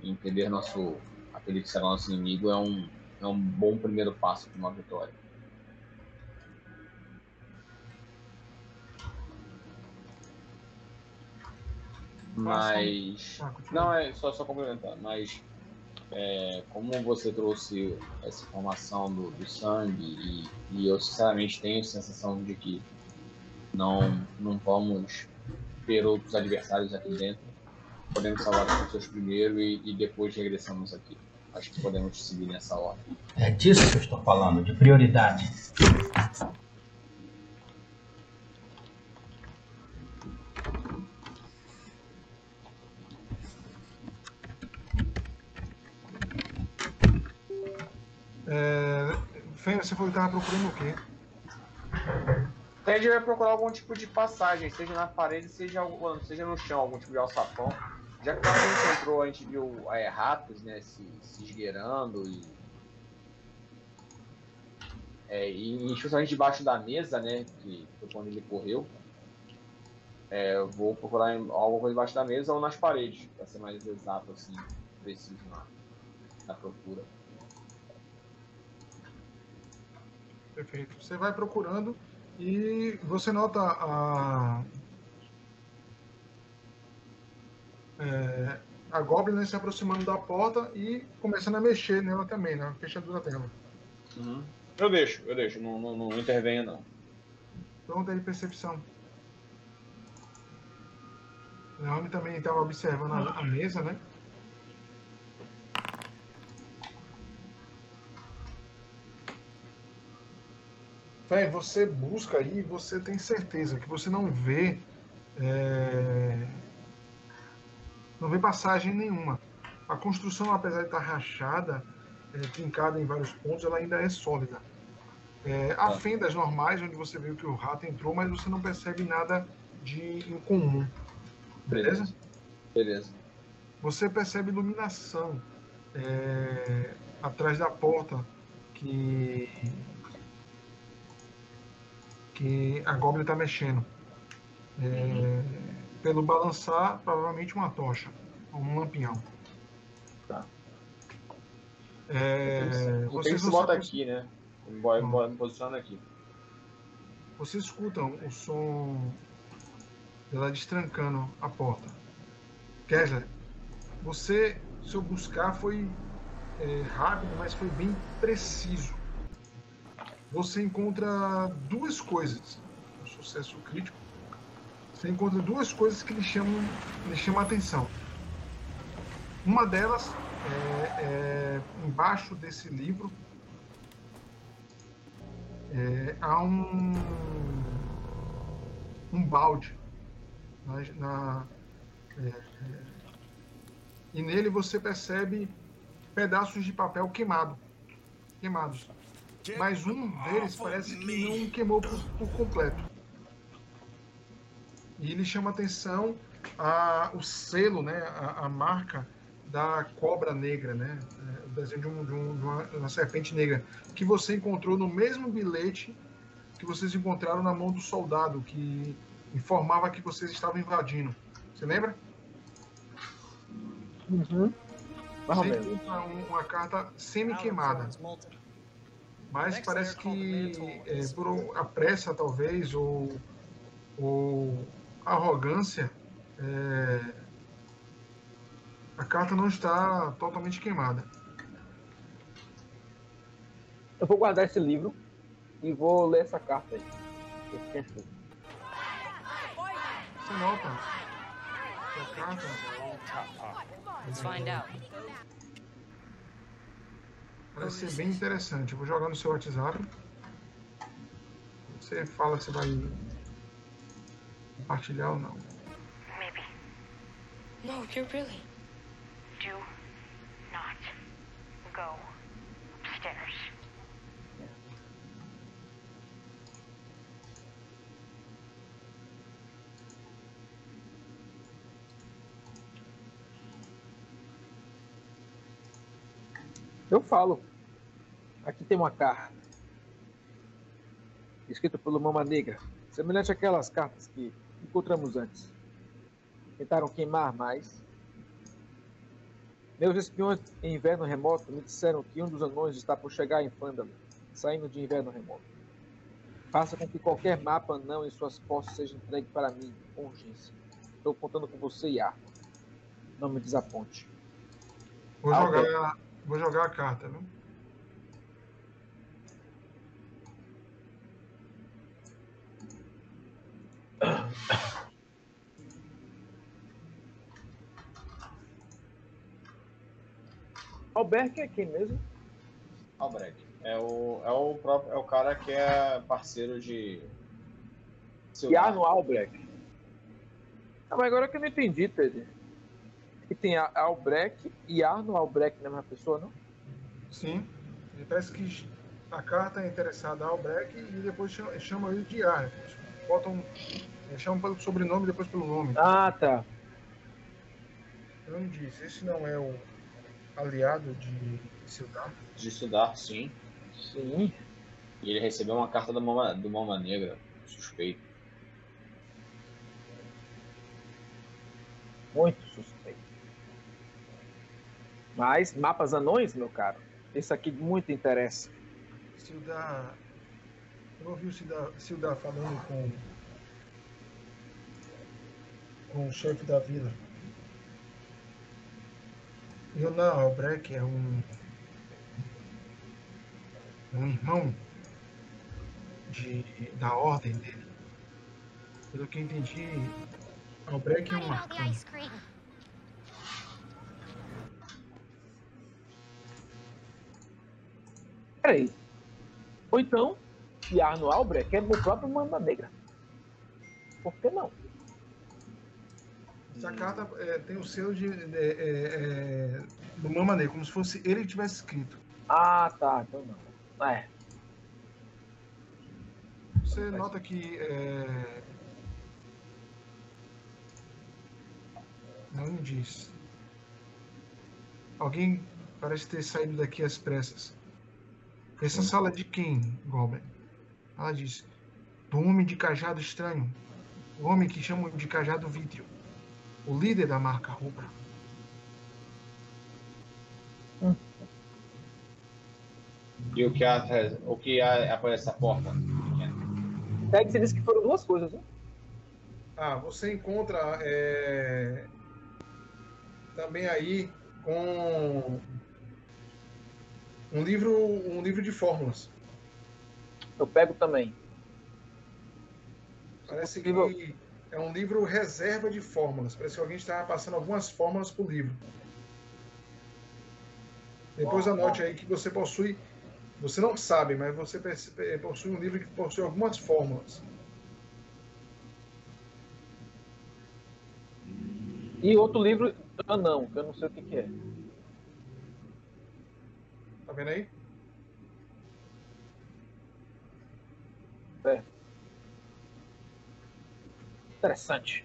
Speaker 3: E entender nosso aquele que será nosso inimigo é um é um bom primeiro passo para uma vitória. Mas
Speaker 2: Ah,
Speaker 3: não é só só complementar, mas é, como você trouxe essa informação do, do sangue e, e eu sinceramente tenho a sensação de que não não vamos ter outros adversários aqui dentro. Podemos salvar as pessoas primeiro e, e depois regressamos aqui. Acho que podemos seguir nessa ordem.
Speaker 5: É disso que eu estou falando, de prioridade.
Speaker 2: É, você falou que estava procurando o quê?
Speaker 3: A gente vai procurar algum tipo de passagem, seja na parede, seja, seja no chão, algum tipo de alçapão. Já que a gente entrou, a gente viu é, ratos né, se, se esgueirando e. É, e justamente debaixo da mesa, né? Que foi quando ele correu. É, eu vou procurar alguma coisa debaixo da mesa ou nas paredes, para ser mais exato, assim, preciso na, na procura.
Speaker 2: Perfeito. Você vai procurando e você nota a. É, a Goblin né, se aproximando da porta e começando a mexer nela também, na fechadura dela.
Speaker 3: Eu deixo, eu deixo, não, não, não intervenho não.
Speaker 2: Pronto aí, percepção. Naomi também estava observando a, a mesa, né? Véi, você busca aí, você tem certeza que você não vê. é, Não vê passagem nenhuma. A construção, apesar de estar rachada, é, trincada em vários pontos, ela ainda é sólida. É, há
Speaker 3: Tá.
Speaker 2: fendas normais onde você viu que o rato entrou, mas você não percebe nada de incomum. Beleza?
Speaker 3: Beleza.
Speaker 2: Você percebe iluminação é, atrás da porta que que a Goblin está mexendo. É, Pelo balançar, provavelmente uma tocha, ou um lampião.
Speaker 3: Tá.
Speaker 2: É, vocês
Speaker 3: bota
Speaker 2: sabem-
Speaker 3: aqui, né?
Speaker 2: Hum.
Speaker 3: embora me posicionando aqui.
Speaker 2: Vocês escutam o som dela destrancando a porta. Kessler, você, seu buscar foi é, rápido, mas foi bem preciso. Você encontra duas coisas. Um sucesso crítico. Você encontra duas coisas que lhe chamam, lhe chamam a atenção. Uma delas é, é embaixo desse livro é, há um, um balde na, na- é, é, e nele você percebe pedaços de papel queimado, queimados. Mas um deles parece que não queimou por, por completo. E ele chama atenção a, o selo, né, a, a marca da cobra negra, né, é, o desenho de, um, de, um, de uma, uma serpente negra, que você encontrou no mesmo bilhete que vocês encontraram na mão do soldado que informava que vocês estavam invadindo. Você lembra?
Speaker 4: Uhum.
Speaker 2: Você encontra um- uma carta semi-queimada. Mas parece que é, por a pressa, talvez, ou, ou arrogância, é, a carta não está totalmente queimada.
Speaker 4: Eu vou guardar esse livro e vou ler essa carta aí.
Speaker 2: Você nota a carta
Speaker 6: Let's find out.
Speaker 2: Parece ser bem interessante. Eu vou jogar no seu WhatsApp. Você fala se vai compartilhar ou não.
Speaker 7: Maybe.
Speaker 6: No, you're really.
Speaker 7: Do not go
Speaker 4: Eu falo. Aqui tem uma carta. Escrita pelo Mama Negra. Semelhante àquelas cartas que encontramos antes. Tentaram queimar, mas. Meus espiões em inverno remoto me disseram que um dos anões está por chegar em Fandalin, saindo de inverno remoto. Faça com que qualquer mapa anão em suas posses seja entregue para mim, com urgência. Estou contando com você e Arthur. Não me desaponte.
Speaker 2: Vou jogar, vou jogar a carta, viu?
Speaker 4: Albert é quem mesmo?
Speaker 3: Albrecht. É o, é, o próprio, é o cara que é parceiro de. Seu
Speaker 4: Jarno Albrecht. Ah, mas agora que eu não entendi, Ted. Que tem a- Albrecht e Arno Albrecht na mesma pessoa, não?
Speaker 2: Sim. Ele parece que a carta é interessada ao Breck e depois chama, chama ele de Ar. Botam, é, chamam pelo sobrenome e depois pelo nome.
Speaker 4: Ah, tá.
Speaker 2: Eu não disse, esse não é o aliado de Sildar.
Speaker 3: de estudar, sim.
Speaker 4: Sim.
Speaker 3: E ele recebeu uma carta do Mama, do Mama Negra, suspeito.
Speaker 4: Muito. Mas mapas anões, meu caro. Esse aqui muito interessa.
Speaker 2: Sildar. Eu ouvi o Sildar, Sildar falando com. com o chefe da vila. Yonan Albrecht é um. um irmão de, da ordem dele. Pelo que eu entendi, Albrecht é um arcano.
Speaker 4: Peraí. Ou então, Jarno Albrecht é o próprio Mamba Negra. Por que não?
Speaker 2: Essa carta é, tem o selo de, de- é, é, do Mama Negra, como se fosse ele que tivesse escrito.
Speaker 4: Ah, tá. Então não. É.
Speaker 2: Você nota que é... não diz. Alguém parece ter saído daqui às pressas. Essa sala é de quem, Goblin? Ela diz: do homem de cajado estranho, o homem que chamam de cajado vítreo, o líder da marca rubra.
Speaker 3: E o que há, o que há após essa porta?
Speaker 4: Ted, você disse que foram duas coisas, né?
Speaker 2: Ah, você encontra é, também aí com um livro, um livro de fórmulas.
Speaker 4: Eu pego também.
Speaker 2: Parece que é um livro reserva de fórmulas. Parece que alguém estava passando algumas fórmulas por livro. Depois anote aí que você possui. Você não sabe, mas você possui um livro que possui algumas fórmulas.
Speaker 4: E outro livro, anão, que eu não sei o que, que é.
Speaker 2: Tá vendo aí?
Speaker 4: Interessante.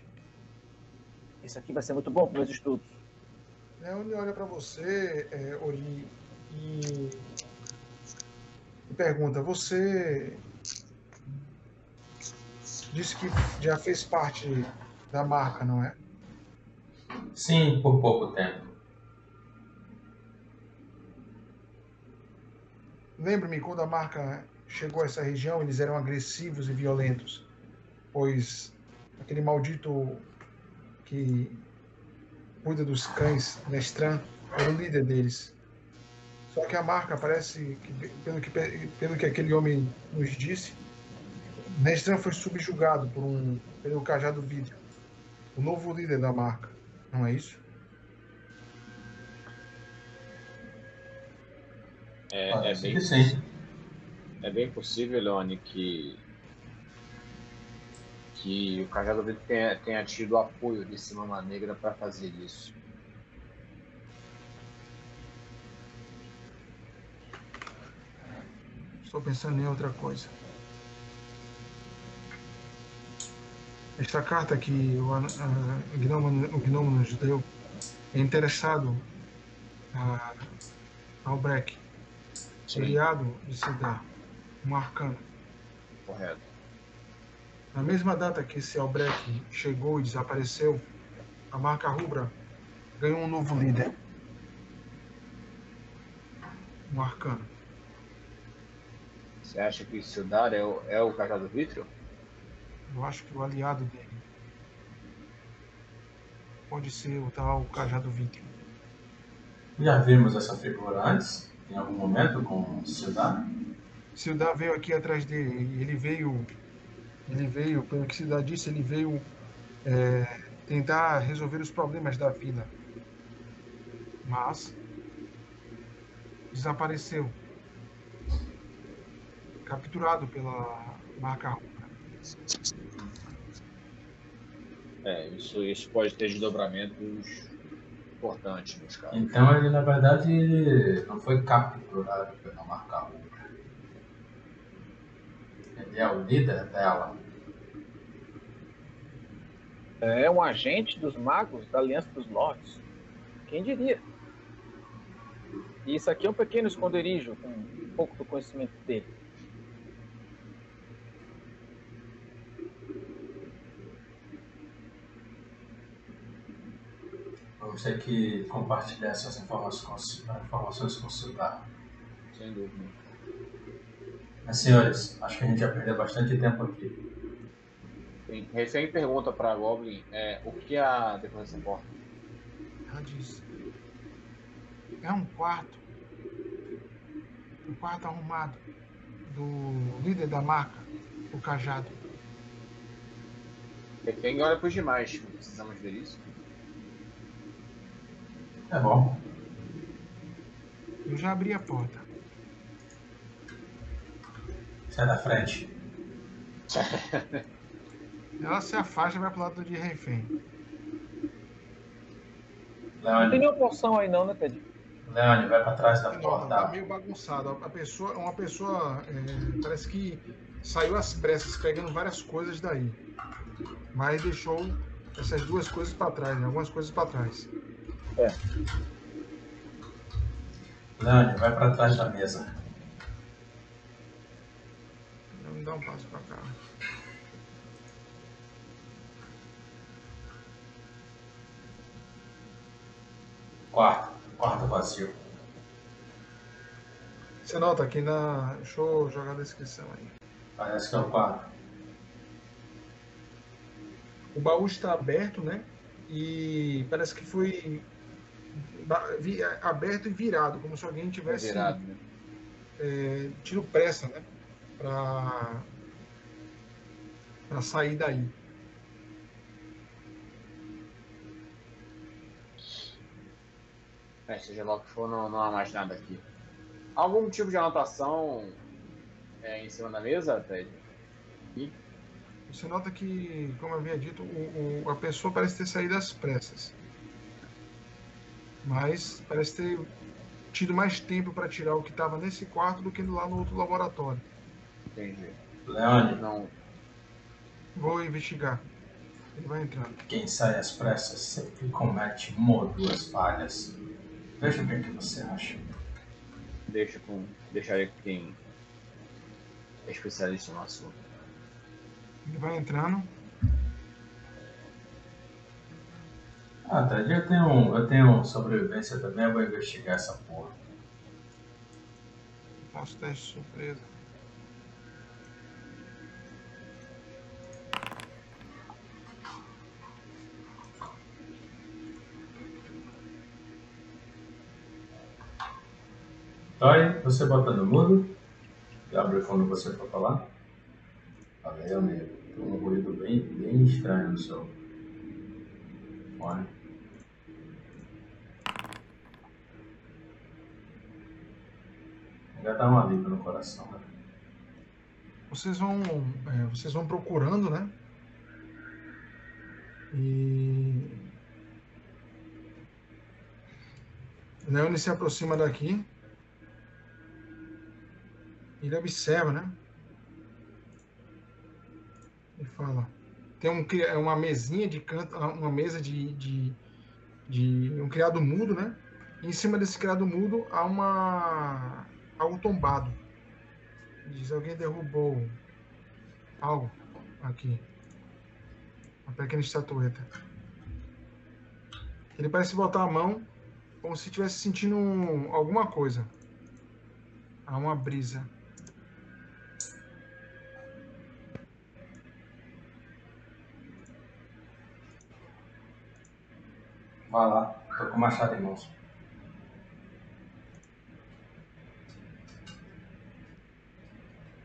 Speaker 4: Isso aqui vai ser muito bom para meus estudos.
Speaker 2: Leone olha para você, é, Ori, e, e pergunta: Você disse que já fez parte da marca, não é?
Speaker 1: Sim, por pouco tempo.
Speaker 2: Lembre-me quando a marca chegou a essa região, eles eram agressivos e violentos, pois aquele maldito que cuida dos cães, Nestran, era o líder deles. Só que a marca parece, que, pelo, que, pelo que aquele homem nos disse, Nestran foi subjugado por um, pelo Cajado Vidro, o novo líder da marca, não é isso?
Speaker 3: É, é bem,
Speaker 1: sim.
Speaker 3: é bem possível, Leone, que, que o Cajado Vidro tenha, tenha tido apoio de Simama Negra para fazer isso.
Speaker 2: Estou pensando em outra coisa. Esta carta que o, a- gnomo, o gnomo nos deu é interessado a, ao Breck, seriado de Cidar, um arcano.
Speaker 3: Correto.
Speaker 2: Na mesma data que esse Albrecht chegou e desapareceu, a marca Rubra ganhou um novo líder. Um arcano.
Speaker 3: Você acha que Sildar é o, é o Cajado Vítreo?
Speaker 2: Eu acho que o aliado dele pode ser o tal Cajado Vítreo.
Speaker 1: Já vimos essa figura antes, em algum momento, com Cidade.
Speaker 2: Sildar veio aqui atrás dele ele veio, ele veio, pelo que Sildar disse, ele veio é, tentar resolver os problemas da vila. Mas desapareceu. Capturado pela marca Rubra.
Speaker 3: É, isso, isso pode ter desdobramentos importantes, meus caras.
Speaker 1: Então ele, na verdade, ele não foi capturado pela marca Rubra. Ele é o líder dela.
Speaker 4: É um agente dos magos da Aliança dos Lords. Quem diria? E isso aqui é um pequeno esconderijo com um pouco do conhecimento dele.
Speaker 1: Ter que compartilhar essas informações com, informações com o Cidade.
Speaker 3: Sem dúvida.
Speaker 1: Mas, senhores, acho que a gente já perdeu bastante tempo aqui.
Speaker 3: Tem- Refém pergunta pra Goblin é, o que há depois dessa porta.
Speaker 2: Ela diz: É um quarto. Um quarto arrumado do líder da marca, o Cajado.
Speaker 3: Refém olha pros demais. Não precisamos ver isso.
Speaker 1: É bom.
Speaker 2: Eu já abri a porta.
Speaker 1: Sai da frente.
Speaker 2: Ela se afasta e vai pro lado de refém.
Speaker 4: Não tem
Speaker 1: Leone,
Speaker 4: nenhuma poção aí não, né, Ted?
Speaker 1: Leone, vai pra trás da
Speaker 2: Nota,
Speaker 1: porta.
Speaker 2: tá meio bagunçado. A pessoa, uma pessoa é, parece que saiu às pressas, pegando várias coisas daí. Mas deixou essas duas coisas para trás, né? algumas coisas para trás.
Speaker 1: Leone, vai pra trás da mesa.
Speaker 2: Vamos dar um passo para cá.
Speaker 1: Quarto. Quarto vazio.
Speaker 2: Você nota aqui na. Deixa eu jogar a descrição aí.
Speaker 1: Parece que é o quarto.
Speaker 2: O baú está aberto, né? E parece que foi aberto e virado, como se alguém tivesse
Speaker 3: Virado, né?
Speaker 2: é, tido pressa, né? Para para sair daí.
Speaker 3: É, seja lá o que for, não, não há mais nada aqui. Algum tipo de anotação é, em cima da mesa, Ted?
Speaker 2: Você nota que, como eu havia dito, o, o- a pessoa parece ter saído às pressas. Mas parece ter tido mais tempo para tirar o que estava nesse quarto do que lá no outro laboratório.
Speaker 3: Entendi.
Speaker 1: Leone,
Speaker 3: Não.
Speaker 2: Vou investigar. Ele vai entrar.
Speaker 1: Quem sai às pressas sempre comete uma ou duas falhas. Veja o que, que você acha.
Speaker 3: Deixa com. Deixaria com quem é especialista no assunto.
Speaker 2: Ele vai entrando.
Speaker 1: Ah, tá. Eu tenho, eu tenho sobrevivência também, eu vou investigar essa porra.
Speaker 2: Faço teste de surpresa.
Speaker 1: Toy, você bota no mudo. E abre quando você for falar. Valeu, amigo. Tem um ruído bem, bem estranho no seu fone. Já dá um alívio no coração, né?
Speaker 2: Vocês vão, é, vocês vão procurando, né? E Leone se aproxima daqui. Ele observa, né? E fala: tem um, uma mesinha de canto, uma mesa de, de, de um criado mudo, né? E em cima desse criado mudo há uma algo tombado. Diz alguém derrubou algo aqui. Uma pequena estatueta. Ele parece botar a mão como se estivesse sentindo um- alguma coisa. Há uma brisa.
Speaker 1: Vai lá, tô com machado em mãos.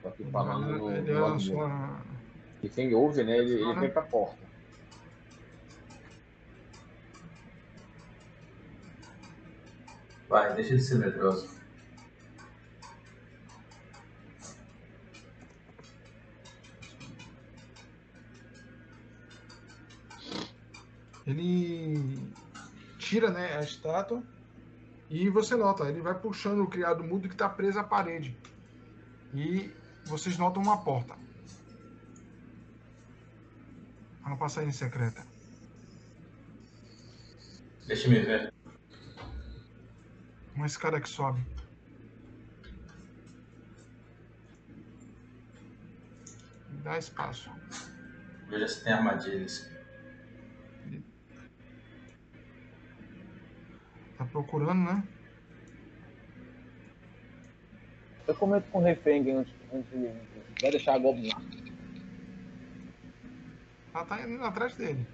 Speaker 3: Tô aqui falando no,
Speaker 2: Ele
Speaker 3: lado
Speaker 2: só
Speaker 3: E quem ouve, né? Ele, ele vem pra porta.
Speaker 1: Vai, deixa de ser medroso.
Speaker 2: Ele tira né, a estátua e você nota, ele vai puxando o criado mudo que está preso à parede. E vocês notam uma porta. Uma passagem secreta.
Speaker 1: Deixa me ver.
Speaker 2: Uma escada que sobe. Dá espaço.
Speaker 1: Veja se tem armadilhas.
Speaker 2: Tá procurando, né?
Speaker 4: Eu comento com o Feng antes, vai deixar a Goblin lá.
Speaker 2: Ela tá indo atrás dele.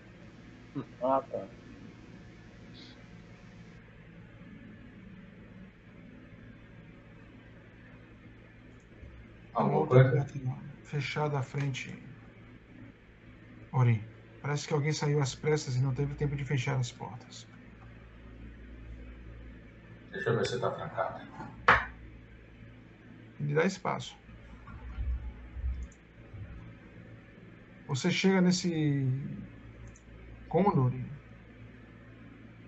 Speaker 4: Ah, tá.
Speaker 1: Alguma
Speaker 2: outra
Speaker 1: coisa?
Speaker 2: porta fechada à frente. Ori, parece que alguém saiu às pressas e não teve tempo de fechar as portas.
Speaker 1: Deixa eu ver se tá trancado.
Speaker 2: Ele dá espaço. Você chega nesse cômodo.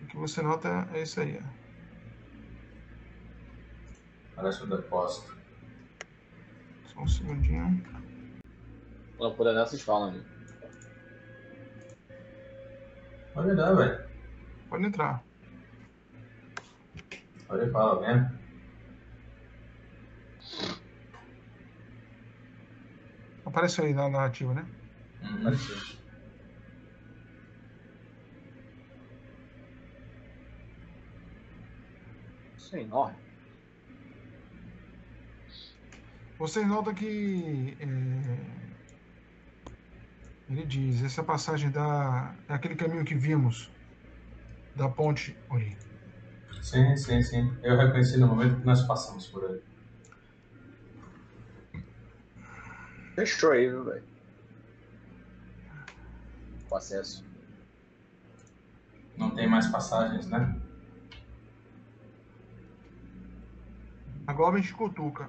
Speaker 2: O que você nota é isso aí. ó.
Speaker 1: Parece um depósito.
Speaker 2: Só um segundinho.
Speaker 3: Puder nessas falam, né?
Speaker 1: Pode dar, velho.
Speaker 2: Pode entrar.
Speaker 1: Pode falar mesmo.
Speaker 2: Apareceu aí na narrativa, né?
Speaker 1: Uhum.
Speaker 3: Isso é enorme.
Speaker 2: Vocês notam que é, ele diz essa passagem da é aquele caminho que vimos da ponte Ori.
Speaker 1: Sim, sim, sim. Eu reconheci no momento que nós passamos por ele.
Speaker 3: Fechou aí, viu, velho? O acesso.
Speaker 1: Não tem mais passagens, né?
Speaker 2: A Goblin te cutuca.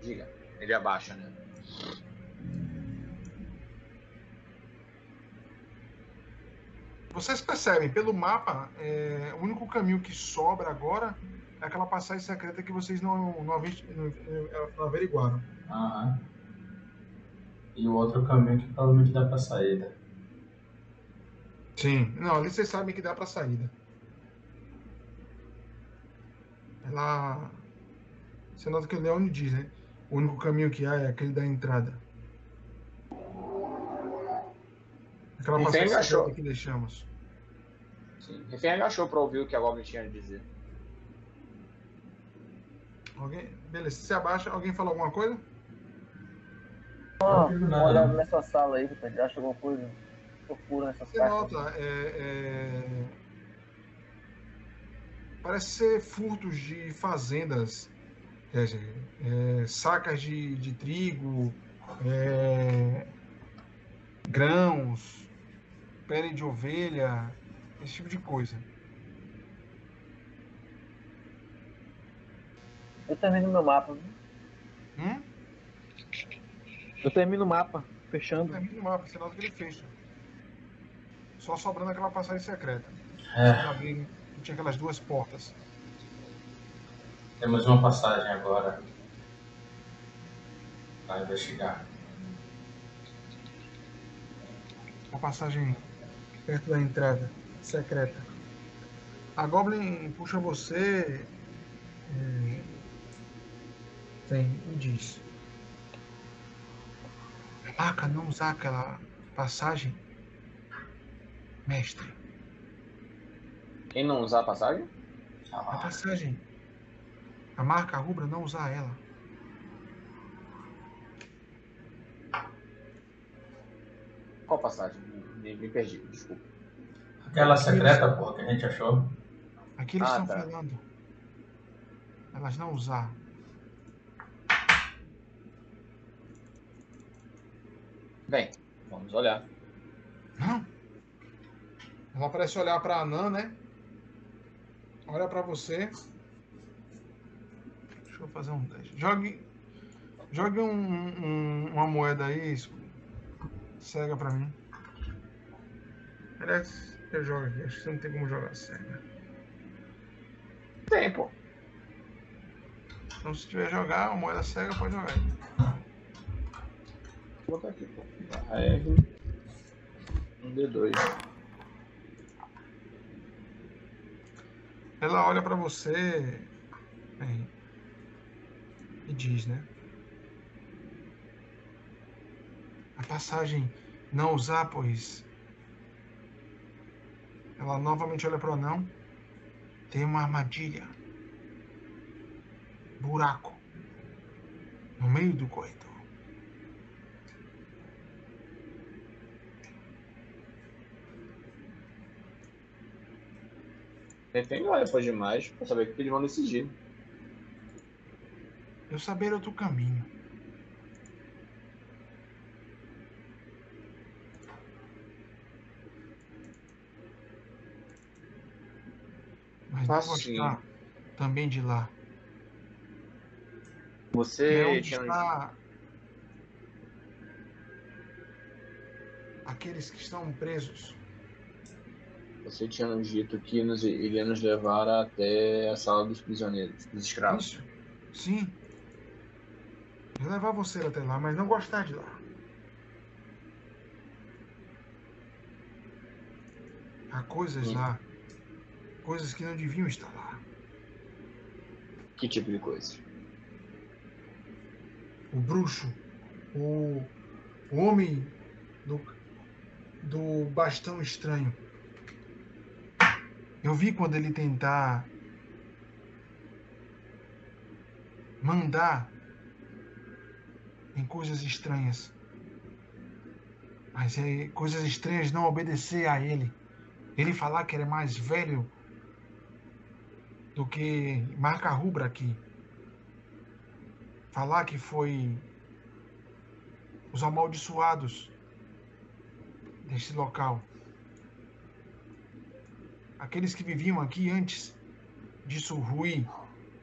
Speaker 3: Diga. Ele abaixa, né?
Speaker 2: Vocês percebem, pelo mapa, é, o único caminho que sobra agora é aquela passagem secreta que vocês não, não, não- não averiguaram.
Speaker 1: Aham. E o outro caminho que provavelmente dá pra saída.
Speaker 2: Sim. Não, ali vocês sabem que dá pra saída. Ela. Você nota que o Leone diz, né? O único caminho que há é aquele da entrada. Aquela
Speaker 3: Não
Speaker 2: passagem
Speaker 3: achou.
Speaker 2: que deixamos.
Speaker 3: Sim. Refém agachou pra ouvir o que a Goblin tinha a dizer.
Speaker 2: Alguém... Beleza, se abaixa, alguém fala alguma coisa?
Speaker 4: Uma olhada nessa sala aí, Vitor. Acha alguma coisa? Procura nessas
Speaker 2: Você
Speaker 4: cartas.
Speaker 2: nota, é, é, parece ser furtos de fazendas, é, sacas de, de trigo, é, grãos, pele de ovelha, esse tipo de coisa.
Speaker 4: Eu termino meu mapa. viu?
Speaker 2: Hum?
Speaker 4: Eu termino o mapa, fechando.
Speaker 2: Termina o mapa, nota que ele fecha. Só sobrando aquela passagem secreta.
Speaker 1: É,
Speaker 2: Pra abrir, tinha aquelas duas portas.
Speaker 1: temos uma passagem agora. Pra investigar.
Speaker 2: a passagem perto da entrada secreta. A Goblin puxa você. é, Vem e diz: Arca, não usar aquela passagem, mestre.
Speaker 3: Quem não usar a passagem?
Speaker 2: A passagem, a marca rubra, não usar ela.
Speaker 3: Qual passagem? Me, me perdi, desculpa.
Speaker 1: Aquela secreta, porra, que a gente achou.
Speaker 2: Aqui eles
Speaker 3: Ah,
Speaker 2: estão
Speaker 3: tá.
Speaker 2: falando. Elas não usar.
Speaker 3: Bem, vamos olhar.
Speaker 2: Não. Ela parece olhar pra Anã, né? Olha pra você. Deixa eu fazer um teste. Jogue, jogue um, um- uma moeda aí. Cega pra mim. Aliás, eu jogo aqui. Acho que você não tem como jogar cega.
Speaker 3: Tem, pô.
Speaker 2: Então, se tiver jogar, uma moeda cega, pode jogar aí.
Speaker 3: Vou botar aqui, R. Um D2.
Speaker 2: Ela olha pra você bem, e diz, né? A passagem não usar, pois. Ela novamente olha para o anão. Tem uma armadilha. Buraco. No meio do corredor.
Speaker 3: Refém olha depois demais pra saber o que eles vão decidir.
Speaker 2: Eu saber outro caminho. Mas não
Speaker 3: Ah,
Speaker 2: vou
Speaker 3: sim.
Speaker 2: estar também de lá. É
Speaker 3: Você
Speaker 2: onde
Speaker 3: tinha
Speaker 2: está aqueles que estão presos.
Speaker 3: Você tinha nos dito que nos, iria nos levar até a sala dos prisioneiros, dos escravos.
Speaker 2: Isso? Sim. Eu levar você até lá, mas não gostar de lá. Há coisas
Speaker 3: Sim.
Speaker 2: lá. Coisas que não deviam estar lá.
Speaker 3: Que tipo de coisa?
Speaker 2: O bruxo. O, o homem do, do bastão estranho. Eu vi quando ele tentar mandar em coisas estranhas. Mas é coisas estranhas não obedecer a ele. Ele falar que é mais velho do que marca rubra aqui. Falar que foi os amaldiçoados deste local. Aqueles que viviam aqui antes disso ruir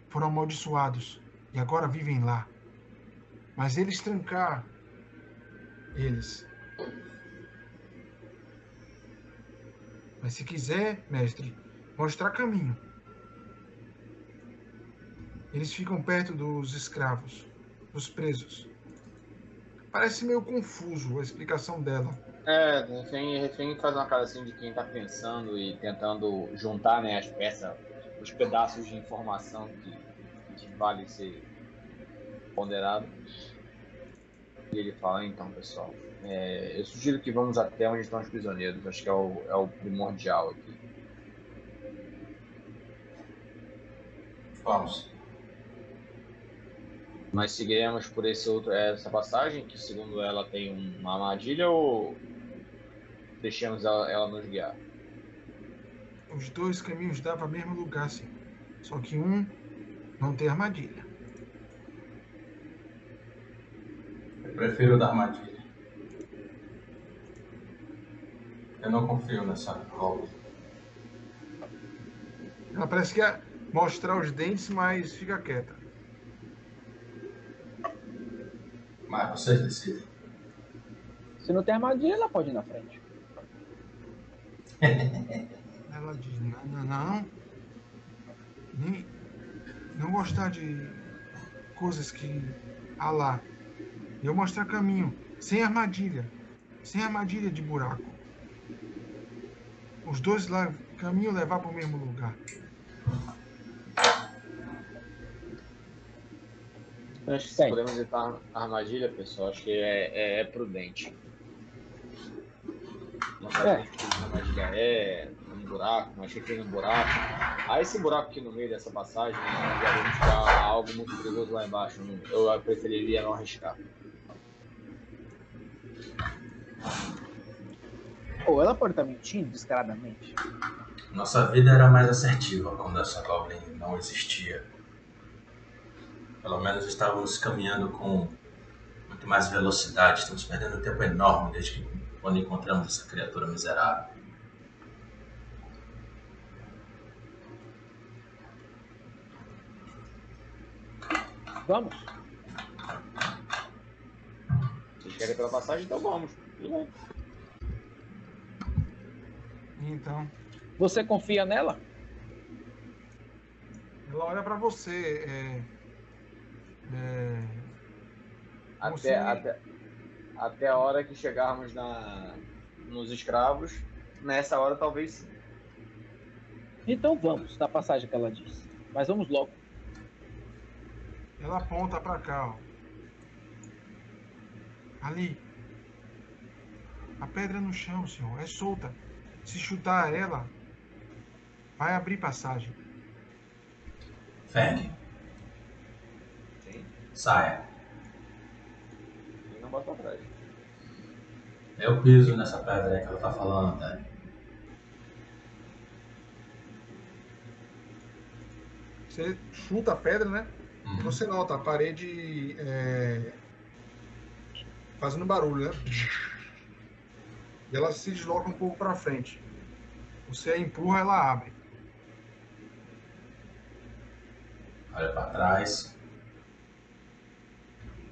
Speaker 2: foram amaldiçoados e agora vivem lá. Mas eles trancar eles. Mas se quiser, mestre, mostrar caminho. Eles ficam perto dos escravos, dos presos. Parece meio confuso a explicação dela.
Speaker 3: É, refém, refém faz uma cara assim de quem tá pensando e tentando juntar né, as peças, os pedaços de informação que, que vale ser ponderado. E ele fala, então pessoal, é, eu sugiro que vamos até onde estão os prisioneiros, acho que é o, é o primordial aqui.
Speaker 1: Vamos.
Speaker 3: Nós seguiremos por esse outro, essa passagem, que segundo ela tem uma armadilha, ou deixamos ela, ela nos guiar?
Speaker 2: Os dois caminhos davam ao mesmo lugar, sim. Só que um não tem armadilha.
Speaker 1: Eu prefiro o da armadilha. Eu não confio nessa Goblin.
Speaker 2: Ela parece que quer mostrar os dentes, mas fica quieta.
Speaker 1: Mas vocês decidem.
Speaker 4: Se não tem armadilha, ela pode ir na frente.
Speaker 2: Ela diz, não, não, não. Nem, não gostar de coisas que há lá. Eu mostrar caminho, sem armadilha. Sem armadilha de buraco. Os dois lá, caminho levar para o mesmo lugar.
Speaker 3: Acho que podemos evitar a armadilha, pessoal, acho que é, é, é prudente. Não sabe
Speaker 4: É.
Speaker 3: a armadilha é, um buraco, mas que tem um buraco. Ah, esse buraco aqui no meio dessa passagem, né, ficar algo muito perigoso lá embaixo. Eu preferiria não arriscar.
Speaker 4: Ou ela pode estar mentindo descaradamente.
Speaker 1: Nossa vida era mais assertiva quando essa Goblin não existia. Pelo menos estávamos caminhando com muito mais velocidade. Estamos perdendo um tempo enorme desde que quando encontramos essa criatura miserável.
Speaker 4: Vamos?
Speaker 3: Vocês querem pela passagem? Então vamos.
Speaker 2: Então,
Speaker 4: Você confia nela?
Speaker 2: ela olha para você. É, é,
Speaker 3: Até,
Speaker 2: Você-
Speaker 3: até, até a hora que chegarmos na, nos escravos, nessa hora talvez sim.
Speaker 4: Então vamos, na passagem que ela disse. Mas vamos logo.
Speaker 2: ela aponta para cá, ó. Ali. A pedra no chão, senhor, é solta. Se chutar ela, vai abrir passagem.
Speaker 1: Feng,
Speaker 3: Sim.
Speaker 1: saia.
Speaker 3: Bota pra trás.
Speaker 1: Eu piso nessa pedra que ela tá falando, tá?
Speaker 2: Você chuta a pedra, né? E
Speaker 1: Uhum.
Speaker 2: você nota a parede é, fazendo barulho, né? E ela se desloca um pouco para frente. Você a empurra, ela abre.
Speaker 1: Olha pra trás.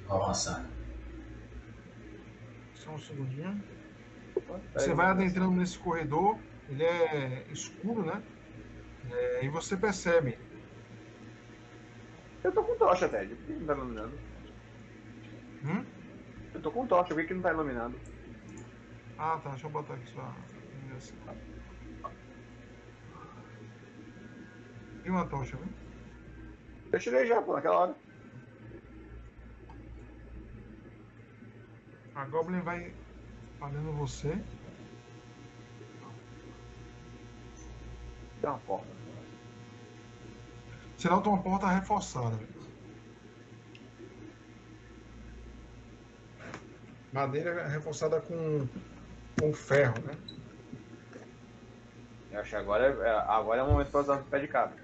Speaker 1: Vou avançando.
Speaker 2: Só um segundinho. Você vai adentrando nesse corredor, ele é escuro, né? É, e você percebe.
Speaker 3: Eu tô com tocha, Ted. Por que não tá iluminando?
Speaker 2: Hum?
Speaker 3: Eu tô com tocha, por que que não tá iluminando?
Speaker 2: Ah, tá. Deixa eu botar aqui iluminação. E uma tocha, viu?
Speaker 3: Eu tirei já, pô, naquela hora.
Speaker 2: A Goblin vai falando você.
Speaker 3: Tem uma porta.
Speaker 2: Você nota uma porta reforçada. Madeira reforçada com, com ferro, né?
Speaker 3: Eu acho que agora é, é- agora é o momento pra usar o pé de cabra.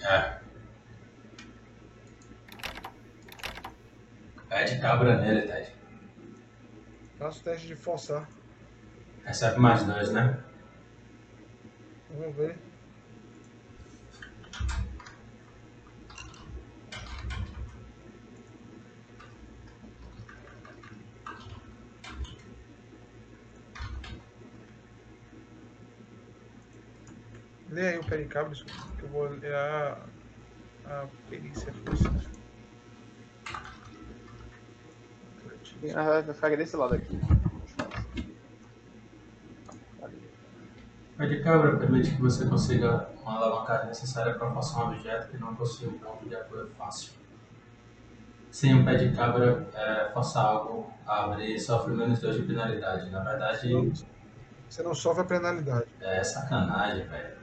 Speaker 1: É. Pé de cabra nele, Ted.
Speaker 2: Faça o teste de forçar.
Speaker 1: Recebe mais dois, né?
Speaker 2: Vamos ver. Lê aí o pericabro, que eu vou ler a A perícia
Speaker 3: Na verdade, vai ficar desse lado aqui.
Speaker 1: Pé de cabra permite que você consiga uma alavancagem necessária para forçar um objeto que não possui um ponto de apoio fácil. Sem um pé de cabra, é, forçar algo a abrir sofre menos 2 de penalidade. Na verdade,
Speaker 2: Você não sofre a penalidade.
Speaker 1: é sacanagem, velho.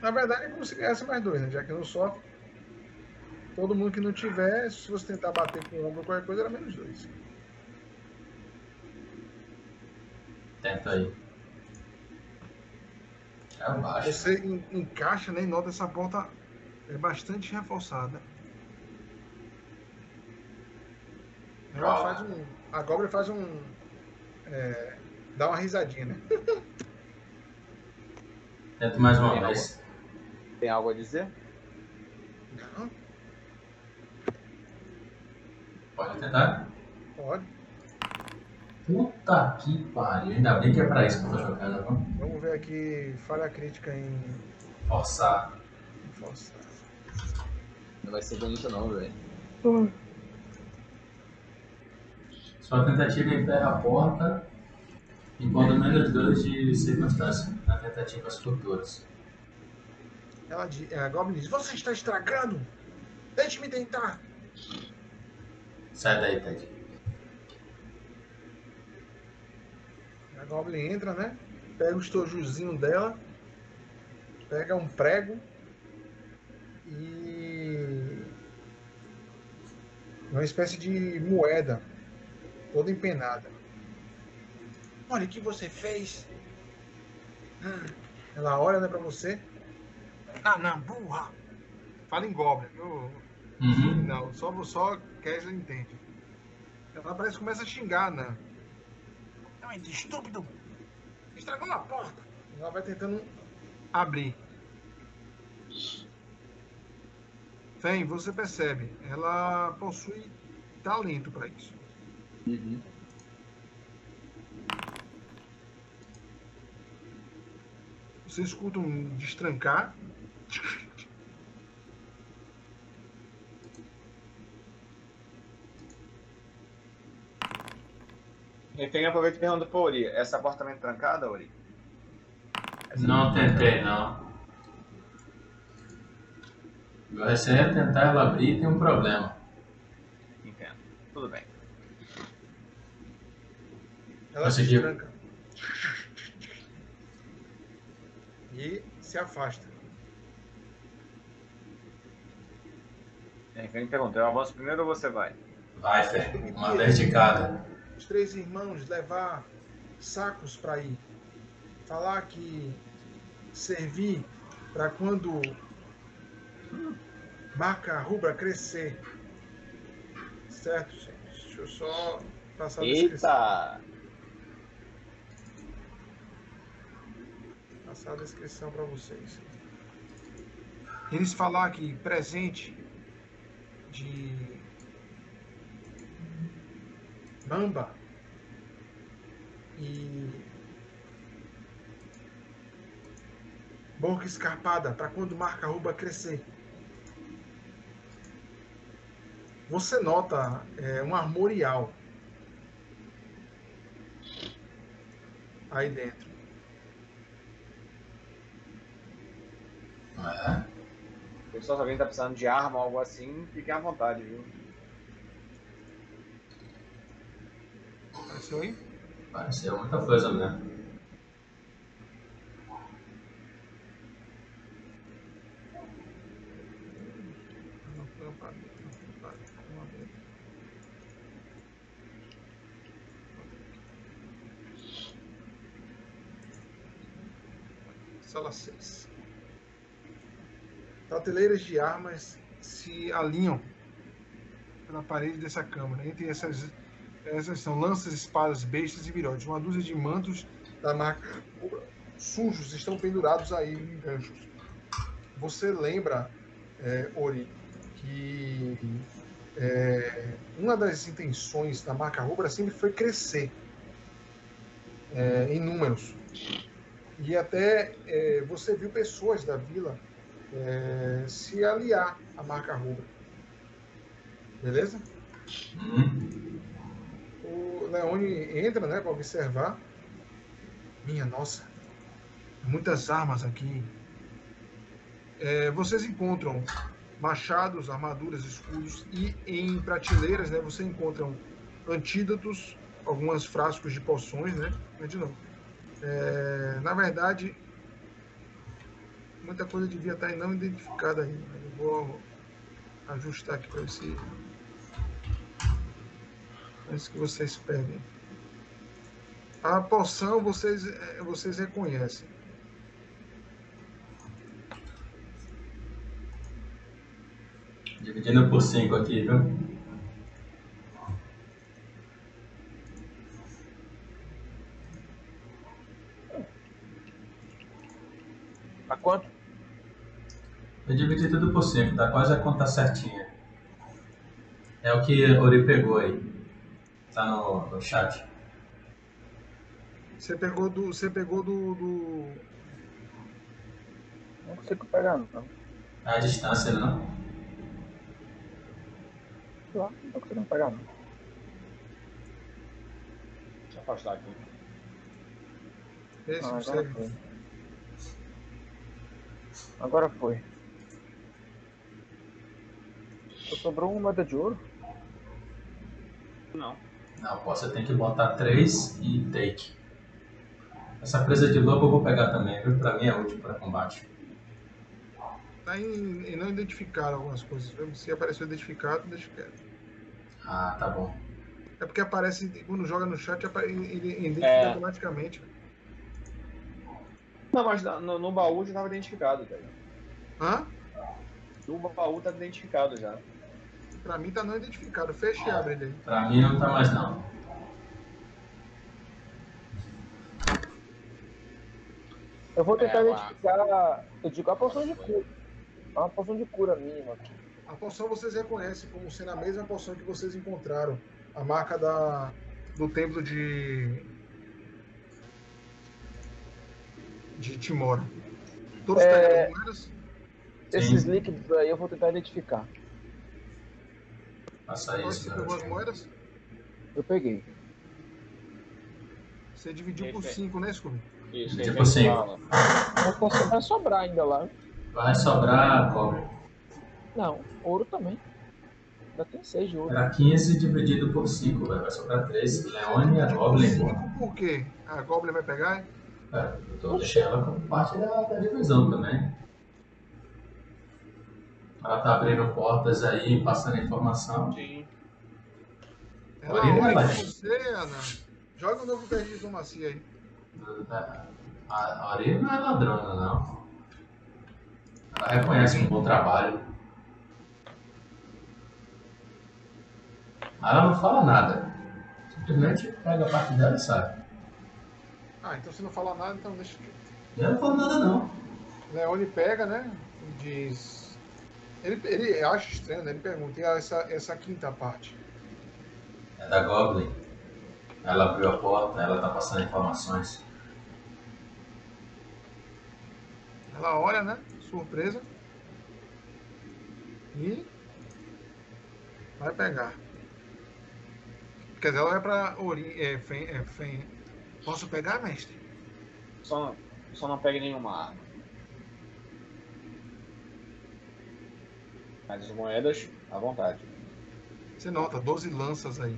Speaker 2: Na verdade, é como se ganhasse mais dois, né? Já que não sofre. Todo mundo que não tiver, se você tentar bater com o ombro ou qualquer coisa, era menos dois.
Speaker 1: Tenta aí. É baixo.
Speaker 2: Você en- encaixa né, e nota essa porta é bastante reforçada. Ela
Speaker 1: Ah.
Speaker 2: faz um. A Goblin faz um. é, dá uma risadinha, né?
Speaker 1: Tenta mais uma
Speaker 3: Tem
Speaker 1: vez.
Speaker 3: Tem algo a dizer?
Speaker 2: Não,
Speaker 1: Pode tentar.
Speaker 2: pode.
Speaker 1: Puta que pariu. Ainda bem que é pra isso que eu tô jogando. viu?
Speaker 2: Vamos ver aqui. Falha crítica em.
Speaker 1: Forçar.
Speaker 2: em força.
Speaker 3: Não vai ser bonito não, velho.
Speaker 1: Sua tentativa emperra a porta, impondo menos dois de circunstância na tentativas futuras.
Speaker 2: Ela diz, a Goblin diz: Você está estragando! Deixe-me tentar!
Speaker 1: Sai daí, Ted.
Speaker 2: A Goblin entra, né? Pega o estojozinho dela, pega um prego e. uma espécie de moeda, toda empenada. Olha o que você fez! Hum. Ela olha né, pra você. Ah, não, burra! Fala em Goblin. Eu,
Speaker 1: Uhum.
Speaker 2: não, só, só Kessler entende. Ela parece que começa a xingar, né? Não, esse estúpido! Estragou a porta! Ela vai tentando abrir. Fen, você percebe, ela possui talento para isso.
Speaker 3: Uhum.
Speaker 2: Você escuta um destrancar.
Speaker 3: Refém aproveita e pergunta pra Ori. Essa porta também é trancada, Ori?
Speaker 1: Não tentei, não. Eu receio é tentar ela abrir e tem um problema.
Speaker 3: Entendo. Tudo bem.
Speaker 2: Ela
Speaker 1: Conseguiu.
Speaker 2: destranca. E se afasta.
Speaker 3: Refém pergunta, eu avanço primeiro ou você vai?
Speaker 1: Vai, Fê. Uma vez de cada.
Speaker 2: Os três irmãos levar sacos para ir. Falar que servir para quando marca rubra crescer. Certo, gente? Deixa eu só passar a descrição.
Speaker 3: Eita!
Speaker 2: passar a descrição para vocês. Eles falar que presente de Mamba e boca escarpada para quando marca ruba crescer. Você nota é, um armorial aí dentro.
Speaker 1: É.
Speaker 3: Pessoal, se alguém tá precisando de arma ou algo assim, fiquem à vontade, viu?
Speaker 2: Apareceu aí?
Speaker 1: Pareceu muita coisa mesmo.
Speaker 2: Sala 6. Prateleiras de armas se alinham pela parede dessa câmara. Entre essas, essas são lanças, espadas, bestas e virotes. Uma dúzia de mantos da marca sujos estão pendurados aí em ganchos. Você lembra, é, Ori, que é, uma das intenções da marca rubra sempre foi crescer é, em números. E até é, você viu pessoas da vila é, se aliar à marca rubra. Beleza?
Speaker 1: Uhum.
Speaker 2: O Leone entra, né, para observar. Minha nossa, muitas armas aqui. É, vocês encontram machados, armaduras, escudos e em prateleiras, né, você encontram antídotos, alguns frascos de poções, né? De novo, é, na verdade, muita coisa devia estar não identificada ainda. Eu vou ajustar aqui para ver se antes que vocês peguem. A poção vocês, eh, vocês reconhecem.
Speaker 1: Dividindo por 5 aqui, viu?
Speaker 4: A quanto?
Speaker 1: Eu dividi tudo por 5, tá quase a conta certinha. É o que o Ori pegou aí. Tá no, no chat.
Speaker 2: Você pegou do. Você pegou do. do-
Speaker 4: Não consigo pegar, não.
Speaker 1: A distância, não?
Speaker 4: Sei lá, não tô conseguindo pegar, não.
Speaker 3: Deixa eu afastar aqui.
Speaker 2: Esse
Speaker 4: Ah,
Speaker 2: você-
Speaker 4: agora foi. Agora foi. Só sobrou uma moeda de ouro.
Speaker 3: Não.
Speaker 1: Não, pô, você tem que botar 3 e take. Essa presa de lobo eu vou pegar também, viu? Pra mim é útil pra combate.
Speaker 2: Tá em, em não identificar algumas coisas. viu? Se apareceu identificado, deixa quieto.
Speaker 1: Ah, tá bom.
Speaker 2: É porque aparece, quando joga no chat, ele identifica
Speaker 3: É.
Speaker 2: automaticamente.
Speaker 3: Não, mas no, no baú já estava identificado, velho.
Speaker 2: Hã?
Speaker 3: No baú tá identificado já.
Speaker 2: Pra mim tá não identificado. Fecha e abre ele aí.
Speaker 1: Pra mim não tá mais não.
Speaker 4: Eu vou tentar
Speaker 3: É,
Speaker 4: identificar. Eu digo a poção de cura. É uma poção de cura mínima aqui.
Speaker 2: A poção vocês reconhecem como sendo a mesma poção que vocês encontraram. A marca da, do templo de. de Timora. Todos
Speaker 4: É.
Speaker 2: pegaram as moedas?
Speaker 4: Esses
Speaker 1: Sim.
Speaker 4: líquidos aí eu vou tentar identificar.
Speaker 2: Qual
Speaker 1: isso,
Speaker 2: você pegou as
Speaker 1: garoto.
Speaker 2: moedas?
Speaker 4: Eu peguei.
Speaker 2: Você dividiu por
Speaker 3: Perfeito.
Speaker 2: 5, né, Scooby?
Speaker 3: Isso,
Speaker 1: Tipo assim.
Speaker 3: fala.
Speaker 4: Mas posso- vai sobrar ainda lá.
Speaker 1: Vai sobrar cobre.
Speaker 4: Não, ouro também. Ainda tem seis de ouro.
Speaker 1: Era 15 dividido por 5, velho. Vai sobrar 3. Leone e a Goblin.
Speaker 2: 5 por quê? A Goblin vai pegar?
Speaker 1: É, eu tô deixando ela como parte da, da divisão também. Ela tá abrindo portas aí, passando informação.
Speaker 3: Sim.
Speaker 2: Ela
Speaker 1: Olha,
Speaker 2: pra você, Ana. Joga um novo teste de diplomacia aí.
Speaker 1: A a Ari não é ladrona, não. Ela reconhece um bom trabalho. Ela não fala nada. Simplesmente pega a parte dela e sai.
Speaker 2: Ah, então você não fala nada, então deixa quieto.
Speaker 1: Eu não falo nada, não.
Speaker 2: Leone pega, né? E diz. Ele, ele acha estranho, né? Ele pergunta, e essa, essa quinta parte?
Speaker 1: É da Goblin. Ela abriu a porta, ela tá passando informações.
Speaker 2: Ela olha, né? Surpresa. E. Vai pegar. Quer dizer, ela vai pra Ori. É, Fen, é, Fen. Posso pegar, mestre?
Speaker 3: Só não, só não pegue nenhuma arma. Mas as moedas, à vontade.
Speaker 2: Você nota, 12 lanças aí.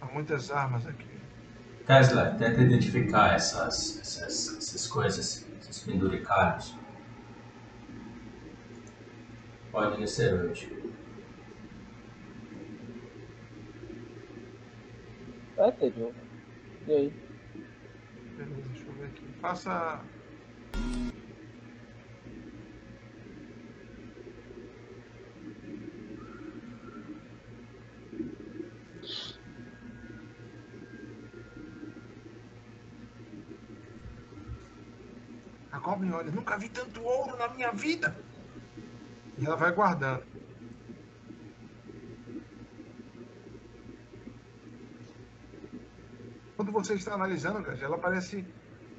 Speaker 2: Há muitas armas aqui.
Speaker 1: Tesla, tenta identificar essas, essas, essas coisas, esses penduricalhos. Pode ser útil.
Speaker 4: É, ouro. E aí?
Speaker 2: Beleza, deixa eu ver aqui. Faça. Goblin olha, nunca vi tanto ouro na minha vida. E ela vai guardando. Quando você está analisando, ela parece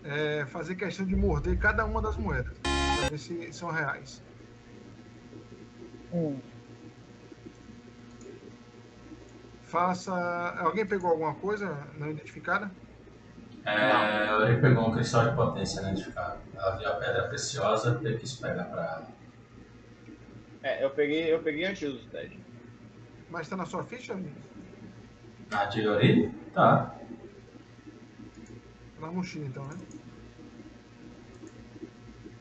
Speaker 2: é, fazer questão de morder cada uma das moedas. Pra ver se são reais.
Speaker 4: Hum.
Speaker 2: Faça. Alguém pegou alguma coisa não identificada?
Speaker 1: É, Ori pegou um cristal de potência identificado. Ela viu a pedra preciosa e quis pegar pra ela.
Speaker 3: É, eu peguei, eu peguei antídoto, Ted.
Speaker 2: Mas tá na sua ficha?
Speaker 1: A de Ori? Tá.
Speaker 2: Na mochila então, né?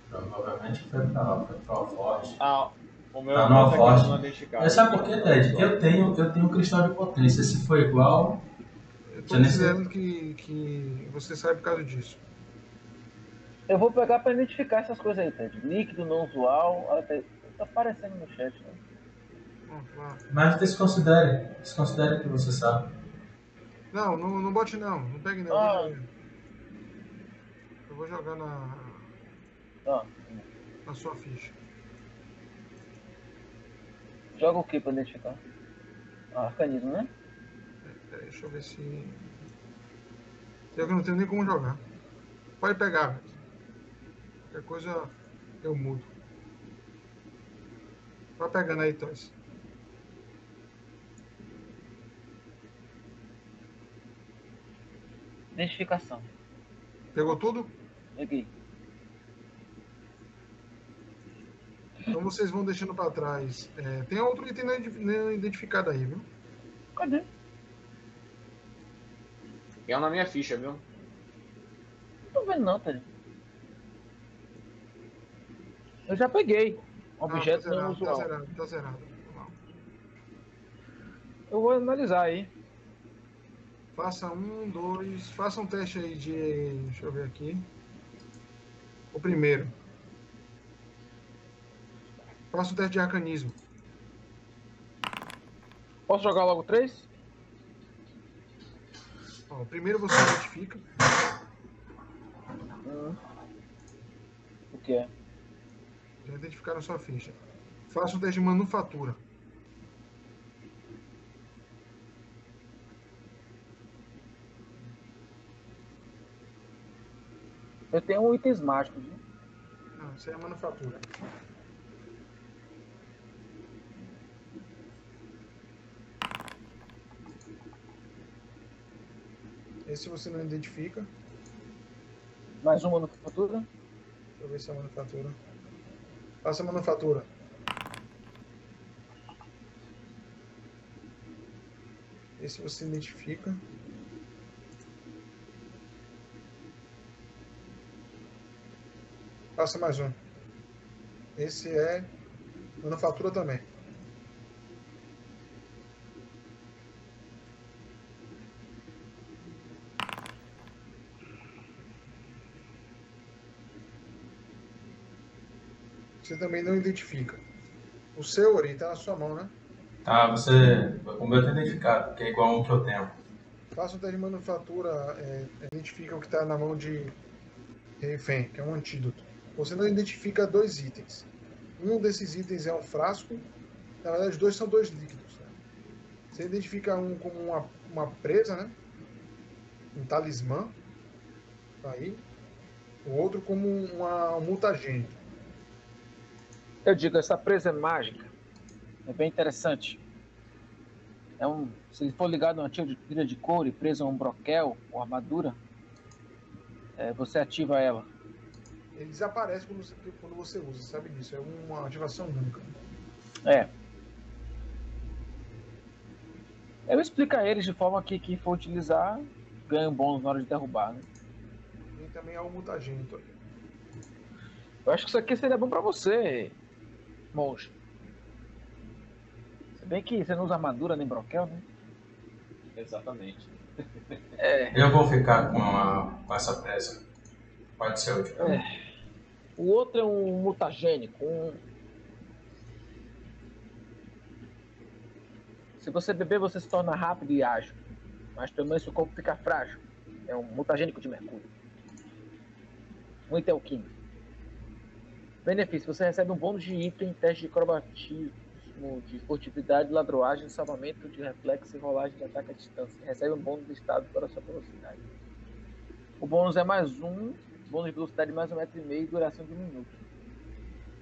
Speaker 1: Provavelmente foi pra lá, foi pra Alforge.
Speaker 3: Ah, o meu
Speaker 1: Tá
Speaker 3: meu
Speaker 1: no Alforge. sabe por quê, Ted? Eu tenho, eu tenho um cristal de potência. Se for igual,
Speaker 2: Eu tô
Speaker 1: Você nem
Speaker 2: considerando que, que você sai por causa disso.
Speaker 4: Eu vou pegar pra identificar essas coisas aí, Ted. Líquido não usual. Olha, tá, tá aparecendo no chat, né?
Speaker 1: Mas desconsidere. Desconsidere que você sabe.
Speaker 2: Não, não, não bote não. Não pegue não.
Speaker 4: Ah.
Speaker 2: Eu vou jogar na,
Speaker 4: Ó,
Speaker 2: na sua ficha.
Speaker 4: joga o que pra identificar? Ah, arcanismo, né?
Speaker 2: Peraí, deixa eu ver se. Eu não tenho nem como jogar. Pode pegar. Qualquer coisa eu mudo. Vai pegando aí, Toys.
Speaker 4: Identificação.
Speaker 2: Pegou tudo?
Speaker 4: Peguei.
Speaker 2: Então vocês vão deixando pra trás. É, tem outro item não identificado aí, viu?
Speaker 4: Cadê?
Speaker 3: É um na minha ficha, viu?
Speaker 4: Não tô vendo não, Ted. Eu já peguei. Objeto
Speaker 2: ah, tá
Speaker 4: não
Speaker 2: zerado, tá
Speaker 4: usual.
Speaker 2: zerado, tá zerado. Não.
Speaker 4: Eu vou analisar aí.
Speaker 2: Faça um, dois. Faça um teste aí de. Deixa eu ver aqui. O primeiro. Faça um teste de arcanismo.
Speaker 4: Posso jogar logo três?
Speaker 2: Primeiro você identifica.
Speaker 4: Hum. O que é?
Speaker 2: Já identificaram a sua ficha. Faça um teste de manufatura.
Speaker 4: Eu tenho itens mágicos. Viu?
Speaker 2: Não, isso é manufatura. Esse você não identifica.
Speaker 4: Mais uma manufatura.
Speaker 2: Deixa eu ver se é manufatura. Faça manufatura. Esse você identifica. Faça mais um. Esse é manufatura também. Você também não identifica. O seu, Ori, tá na sua mão, né?
Speaker 1: Tá, você. O meu tá identificado, que é igual ao que eu tenho.
Speaker 2: Faça o teste de manufatura, é, identifica o que está na mão de refém, que é um antídoto. Você não identifica dois itens. Um desses itens é um frasco, na verdade, os dois são dois líquidos. né? Você identifica um como uma, uma presa, né? um talismã, tá aí. O outro como uma, um.
Speaker 4: Eu digo, essa presa é mágica. É bem interessante. É um, se ele for ligado a uma tira de, de couro e preso a um broquel ou armadura, é, você ativa ela.
Speaker 2: Ele desaparece quando você, quando você usa, sabe disso? É uma ativação única.
Speaker 4: É. Eu explico a eles de forma que quem for utilizar ganha um bônus na hora de derrubar. Né?
Speaker 2: Tem também há o mutagênito.
Speaker 4: Eu acho que isso aqui seria bom pra você, monge. Se bem que você não usa armadura nem broquel, né?
Speaker 3: Exatamente.
Speaker 4: É.
Speaker 1: Eu vou ficar com, a, com essa presa. Pode ser útil. mim.
Speaker 4: O outro é um mutagênico. Um... Se você beber, você se torna rápido e ágil. Mas também seu corpo fica frágil. É um mutagênico de mercúrio. Um item alquímico. Benefício: você recebe um bônus de item, teste de acrobatismo, de furtividade, ladroagem, salvamento de reflexo e rolagem de ataque à distância. Recebe um bônus de estado para sua velocidade. O bônus é mais um bônus de velocidade de mais um metro e meio duração de um minuto.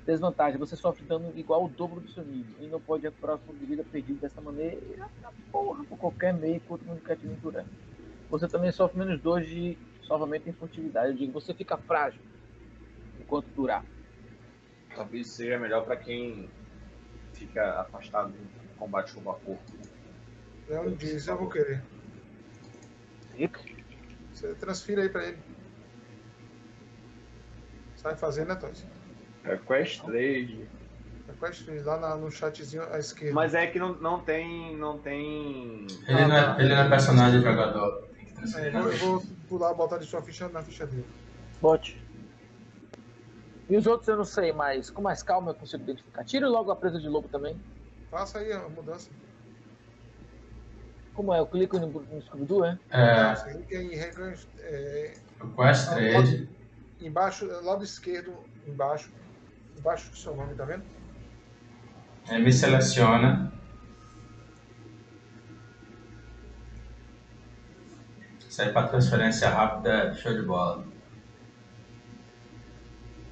Speaker 4: Desvantagem, você sofre dano igual ao dobro do seu nível e não pode recuperar o de vida perdido dessa maneira. Porra, por qualquer meio contra indicativo durante. Você também sofre menos 2 de salvamento em furtividade. Eu digo, você fica frágil enquanto durar.
Speaker 3: Talvez seja melhor pra quem fica afastado do combate corpo a corpo.
Speaker 2: Leon diz, eu vou querer. Você transfira aí pra ele. Sai fazendo, né, Toys?
Speaker 3: É Quest 3.
Speaker 2: Request Free, lá na- no chatzinho à esquerda.
Speaker 3: Mas é que não, não tem. Não tem.
Speaker 1: Ele não é, ele não é personagem jogador.
Speaker 2: É,
Speaker 1: transferir.
Speaker 2: eu, vou, eu vou pular, botar de sua ficha na ficha dele.
Speaker 4: Bote. E os outros eu não sei, mas com mais calma eu consigo identificar. Tire logo a presa de lobo também.
Speaker 2: Faça aí a mudança.
Speaker 4: Como é? Eu clico no, no Scooby-Doo, é?
Speaker 1: É,
Speaker 2: em é,
Speaker 1: Quest Trade.
Speaker 2: embaixo, lado esquerdo, embaixo. Embaixo do seu nome, tá vendo?
Speaker 1: Ele me seleciona. Isso aí para transferência rápida, show de bola.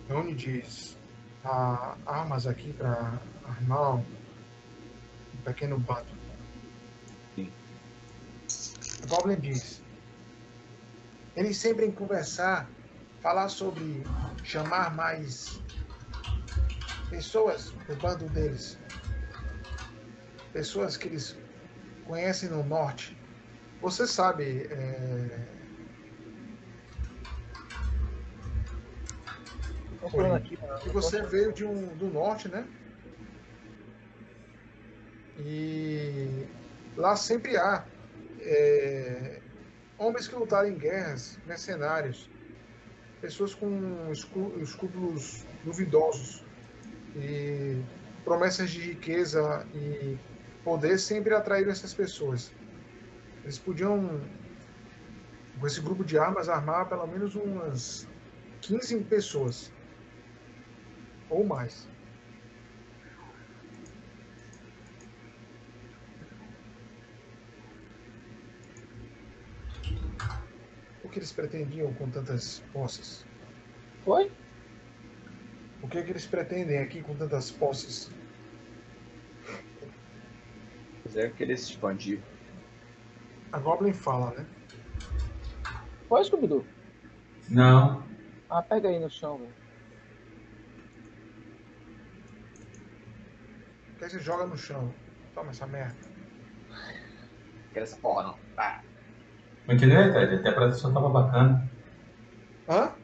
Speaker 2: Onde diz há armas aqui para armar um pequeno bando.
Speaker 3: Sim.
Speaker 2: Goblin diz. Eles sempre em conversar, falar sobre chamar mais pessoas do bando deles. Pessoas que eles conhecem no norte. Você sabe, é,
Speaker 4: Aqui.
Speaker 2: que você veio de um, do norte, né? E lá sempre há é, homens que lutaram em guerras, mercenários, pessoas com escrú- escrúpulos duvidosos e promessas de riqueza e poder sempre atraíram essas pessoas. Eles podiam, com esse grupo de armas, armar pelo menos umas 15 pessoas ou mais. O que eles pretendiam com tantas posses?
Speaker 4: Foi?
Speaker 2: O que, é que eles pretendem aqui com tantas posses?
Speaker 3: Quiser querer se expandir.
Speaker 2: A Goblin fala, né?
Speaker 4: Foi, Scooby-Doo?
Speaker 1: Não,
Speaker 4: Ah, pega aí no chão, velho.
Speaker 2: Que que você joga no chão? Toma essa merda.
Speaker 3: Quer essa porra não. Ah,
Speaker 1: continue, Ted. A interpretação tava bacana.
Speaker 2: Hã?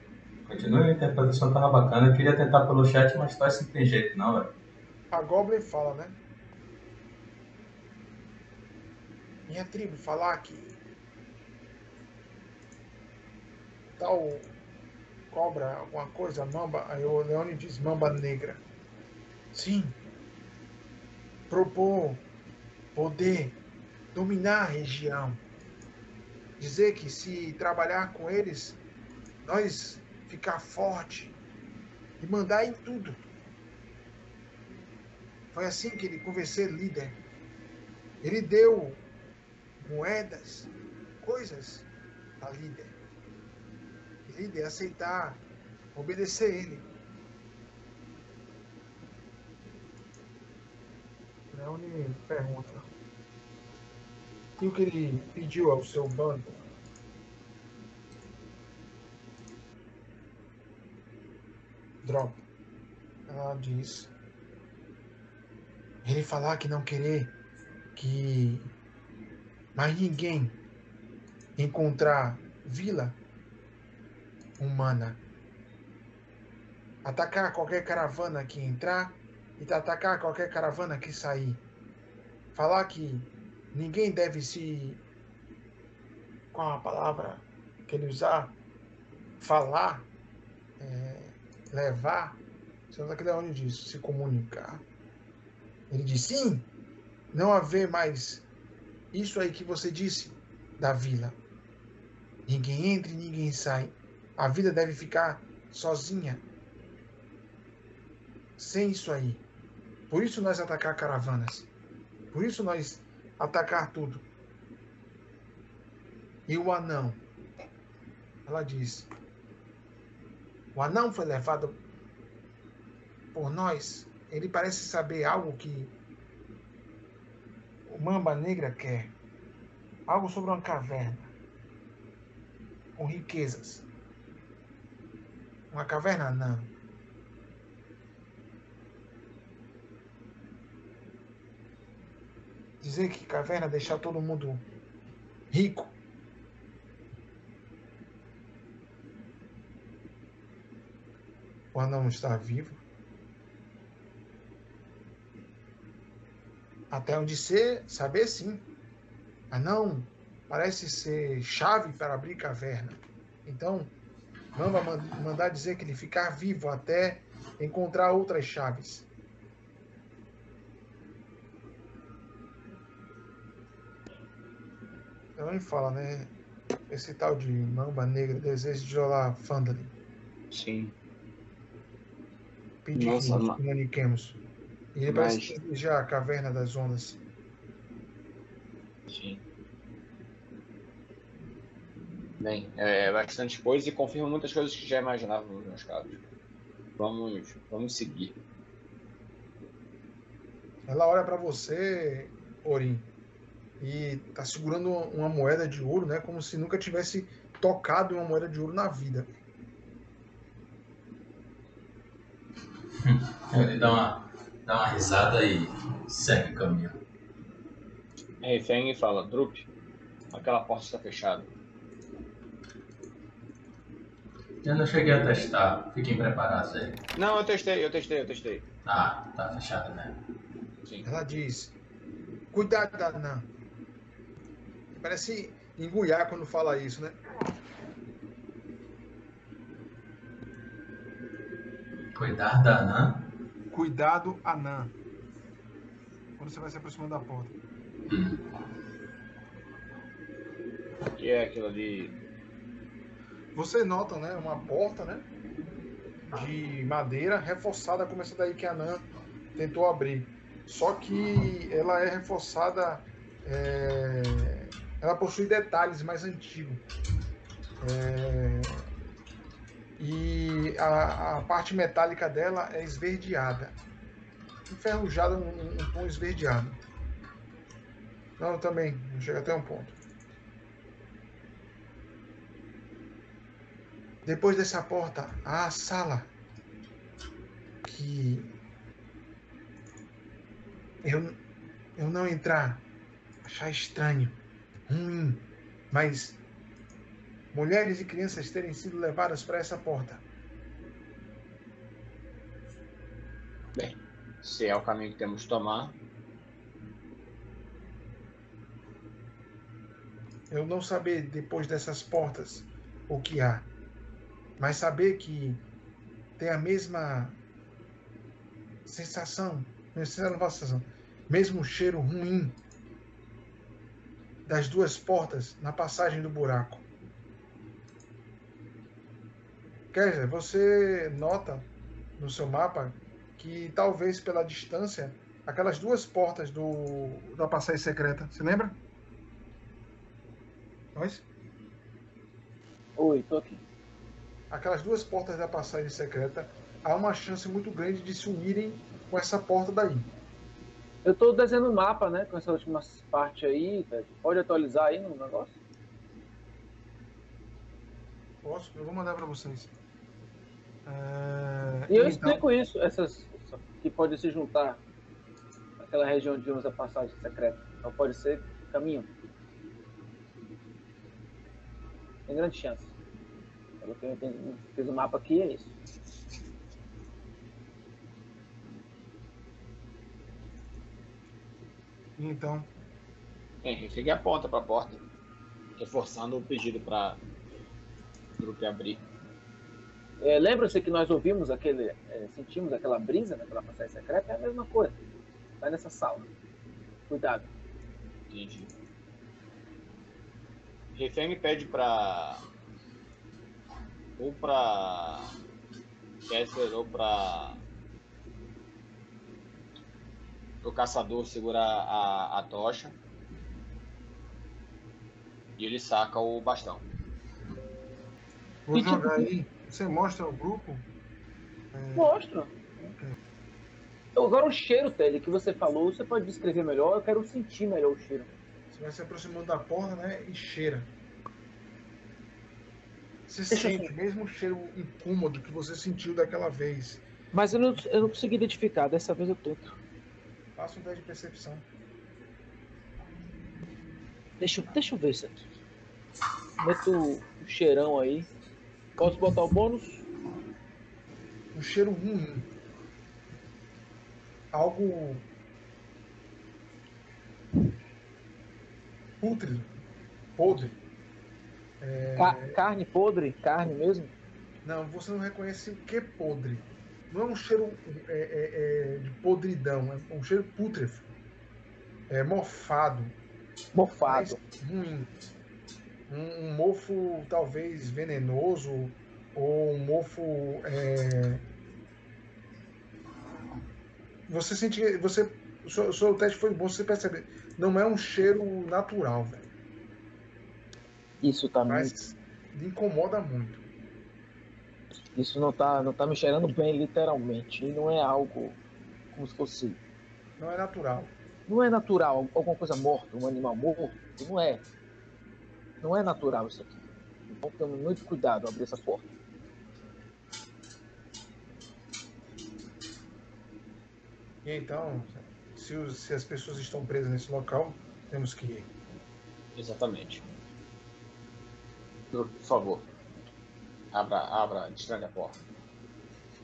Speaker 1: Continue, a interpretação tava bacana. Eu queria tentar pelo chat, mas tá assim não tem jeito, não, velho.
Speaker 2: A Goblin fala, né? Minha tribo falar que tal cobra, alguma coisa, mamba, aí o Leone diz mamba negra. Sim. Propor poder dominar a região. Dizer que se trabalhar com eles, nós ficar forte e mandar em tudo. Foi assim que ele convenceu líder. Ele deu moedas, coisas a líder. E líder aceitar, obedecer ele. Leone pergunta. E o que ele pediu ao seu bando? Drop. Ela diz ele falar que não querer que mais ninguém encontrar vila humana. Atacar qualquer caravana que entrar e atacar qualquer caravana que sair. Falar que ninguém deve se. Qual a palavra que ele usar? Falar, é, levar. Sei lá que é onde diz, se comunicar. Ele diz sim, não haver mais isso aí que você disse da vila. Ninguém entra e ninguém sai. A vida deve ficar sozinha. Sem isso aí. Por isso nós atacar caravanas. Por isso nós atacar tudo. E o anão. Ela diz. O anão foi levado por nós. Ele parece saber algo que o Mamba Negra quer. Algo sobre uma caverna. Com riquezas. Uma caverna anã. Dizer que caverna deixar todo mundo rico. O anão está vivo. Até onde ser, saber sim. Anão parece ser chave para abrir caverna. Então, man- mandar dizer que ele ficar vivo até encontrar outras chaves. Ela nem fala, né? Esse tal de Mamba Negra, desejo de isolar Fandalin.
Speaker 3: Sim. Ma-
Speaker 2: comuniquemos. E ele
Speaker 3: Mas-
Speaker 2: parece desejar a caverna das ondas.
Speaker 3: Sim. Bem, é bastante coisa e confirma muitas coisas que já imaginava nos meus casos. Vamos, vamos seguir.
Speaker 2: Ela olha para você, Orin, e tá segurando uma moeda de ouro, né? Como se nunca tivesse tocado em uma moeda de ouro na vida.
Speaker 1: Ele dá uma, dá uma risada e segue o caminho.
Speaker 3: Refém e fala, Drup, aquela porta está fechada.
Speaker 1: Eu não cheguei a testar, fiquem preparados aí.
Speaker 3: Não, eu testei, eu testei, eu testei.
Speaker 1: Ah, tá fechado mesmo.
Speaker 3: Sim.
Speaker 2: Ela diz: Cuidado, Danã. Parece enguiar quando fala isso, né?
Speaker 1: Cuidar da Anã.
Speaker 2: Cuidado, Anã. Quando você vai se aproximando da porta.
Speaker 1: Hum.
Speaker 3: O que é aquilo ali?
Speaker 2: Você nota, né? Uma porta, né? De madeira reforçada, como essa daí que a Anã tentou abrir. Só que ela é reforçada. é, Ela possui detalhes mais antigos. É, E a, a parte metálica dela é esverdeada. Enferrujada, um, um- tom esverdeado. Não, também. Chega até um ponto. Depois dessa porta, a sala que eu, eu não entrar, achar estranho, ruim, mas mulheres e crianças terem sido levadas para essa porta.
Speaker 3: Bem, se é o caminho que temos que tomar,
Speaker 2: Eu não saber depois dessas portas o que há, mas saber que tem a mesma sensação, mesma sensação, mesmo cheiro ruim das duas portas na passagem do buraco. Dizer, você nota no seu mapa que talvez pela distância aquelas duas portas do da passagem secreta, se lembra? Nós?
Speaker 4: Oi, tô aqui.
Speaker 2: aquelas duas portas da passagem secreta, há uma chance muito grande de se unirem com essa porta daí.
Speaker 4: Eu tô desenhando o mapa, né? Com essa última parte aí. Pode atualizar aí no negócio?
Speaker 2: Posso? Eu vou mandar para vocês. É,
Speaker 4: E eu
Speaker 2: então,
Speaker 4: explico isso, essas que podem se juntar naquela região de usa passagem secreta. Então pode ser caminho. Tem grande chance. Eu entendi, fiz o mapa aqui, é isso.
Speaker 2: Então,
Speaker 3: bem, Refém aponta para a porta, reforçando o pedido para o grupo abrir.
Speaker 4: É, Lembra-se que nós ouvimos aquele, é, sentimos aquela brisa naquela passagem secreta? É a mesma coisa. Tá nessa sala. Cuidado.
Speaker 3: Entendi. Refém me pede pra. Ou pra. Kessler ou pra. O caçador segurar a, a tocha. E ele saca o bastão.
Speaker 2: vou
Speaker 4: E tipo-
Speaker 2: jogar aí Você mostra ao grupo?
Speaker 4: Mostra. Então, Agora o cheiro, Tele, que você falou, você pode descrever melhor? Eu quero sentir melhor o cheiro.
Speaker 2: Você vai se aproximando da porta, né? E cheira. Você
Speaker 4: Deixa
Speaker 2: sente o mesmo cheiro incômodo que você sentiu daquela vez.
Speaker 4: Mas eu não, eu não consegui identificar, dessa vez eu tento.
Speaker 2: Faça um teste de percepção.
Speaker 4: Deixa, eu- deixa eu ver isso aqui. Meto o cheirão aí. Posso botar o bônus?
Speaker 2: Um cheiro ruim. Algo. Pútrido. Podre.
Speaker 4: Ca- carne podre? Carne mesmo?
Speaker 2: Não, você não reconhece o que é podre. Não é um cheiro é, é, é, de podridão, é um cheiro pútrefo. É mofado,
Speaker 4: Mofado.
Speaker 2: ruim. Um, um mofo talvez venenoso, ou um mofo. é, Você sente. Você, o, seu, o seu teste foi bom, você percebe. Não é um cheiro natural, velho.
Speaker 4: Isso tá muito.
Speaker 2: Mas incomoda muito.
Speaker 4: Isso não tá, não tá me cheirando bem, literalmente. E não é algo como se fosse.
Speaker 2: Não é natural.
Speaker 4: Não é natural, alguma coisa morta, um animal morto. Não é. Não é natural isso aqui. Então tome muito cuidado ao abrir essa porta.
Speaker 2: E então, se, os- se as pessoas estão presas nesse local, temos que ir.
Speaker 3: Exatamente. Por favor. Abra, abra, destranque a porta.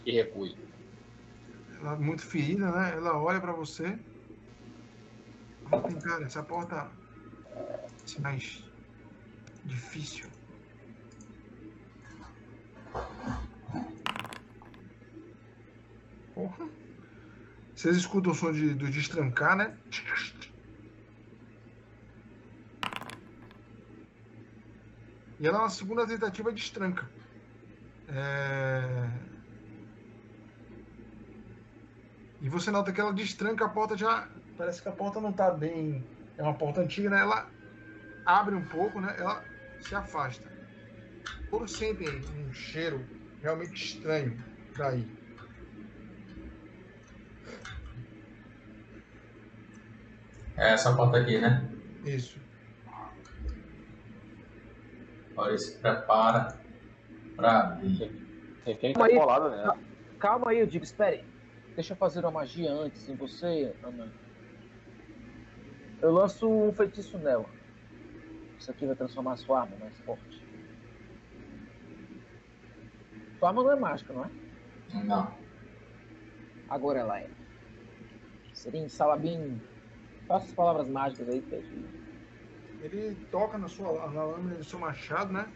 Speaker 3: E recue.
Speaker 2: Ela muito ferida, né? Ela olha pra você. Tem cara, essa porta é mais difícil. Porra. Vocês escutam o som de, do destrancar, né? E ela na segunda tentativa destranca. É... E você nota que ela destranca a porta já. Parece que a porta não tá bem. É uma porta antiga, né? Ela abre um pouco, né? Ela se afasta. Todos sentem um cheiro realmente estranho daí.
Speaker 1: É essa porta aqui, né?
Speaker 2: Isso.
Speaker 1: Olha, se prepara pra abrir.
Speaker 3: Refém tá
Speaker 4: Calma aí.
Speaker 3: colada nela.
Speaker 4: Calma aí, eu digo, espere. Deixa eu fazer uma magia antes em você, Ana. Eu lanço um feitiço nela. Isso aqui vai transformar a sua arma mais forte. Sua arma não é mágica, não é?
Speaker 1: Não.
Speaker 4: Agora ela é. Seria em Salabim. Faça as palavras mágicas aí, Ted.
Speaker 2: Ele toca na sua na lâmina do seu machado, né?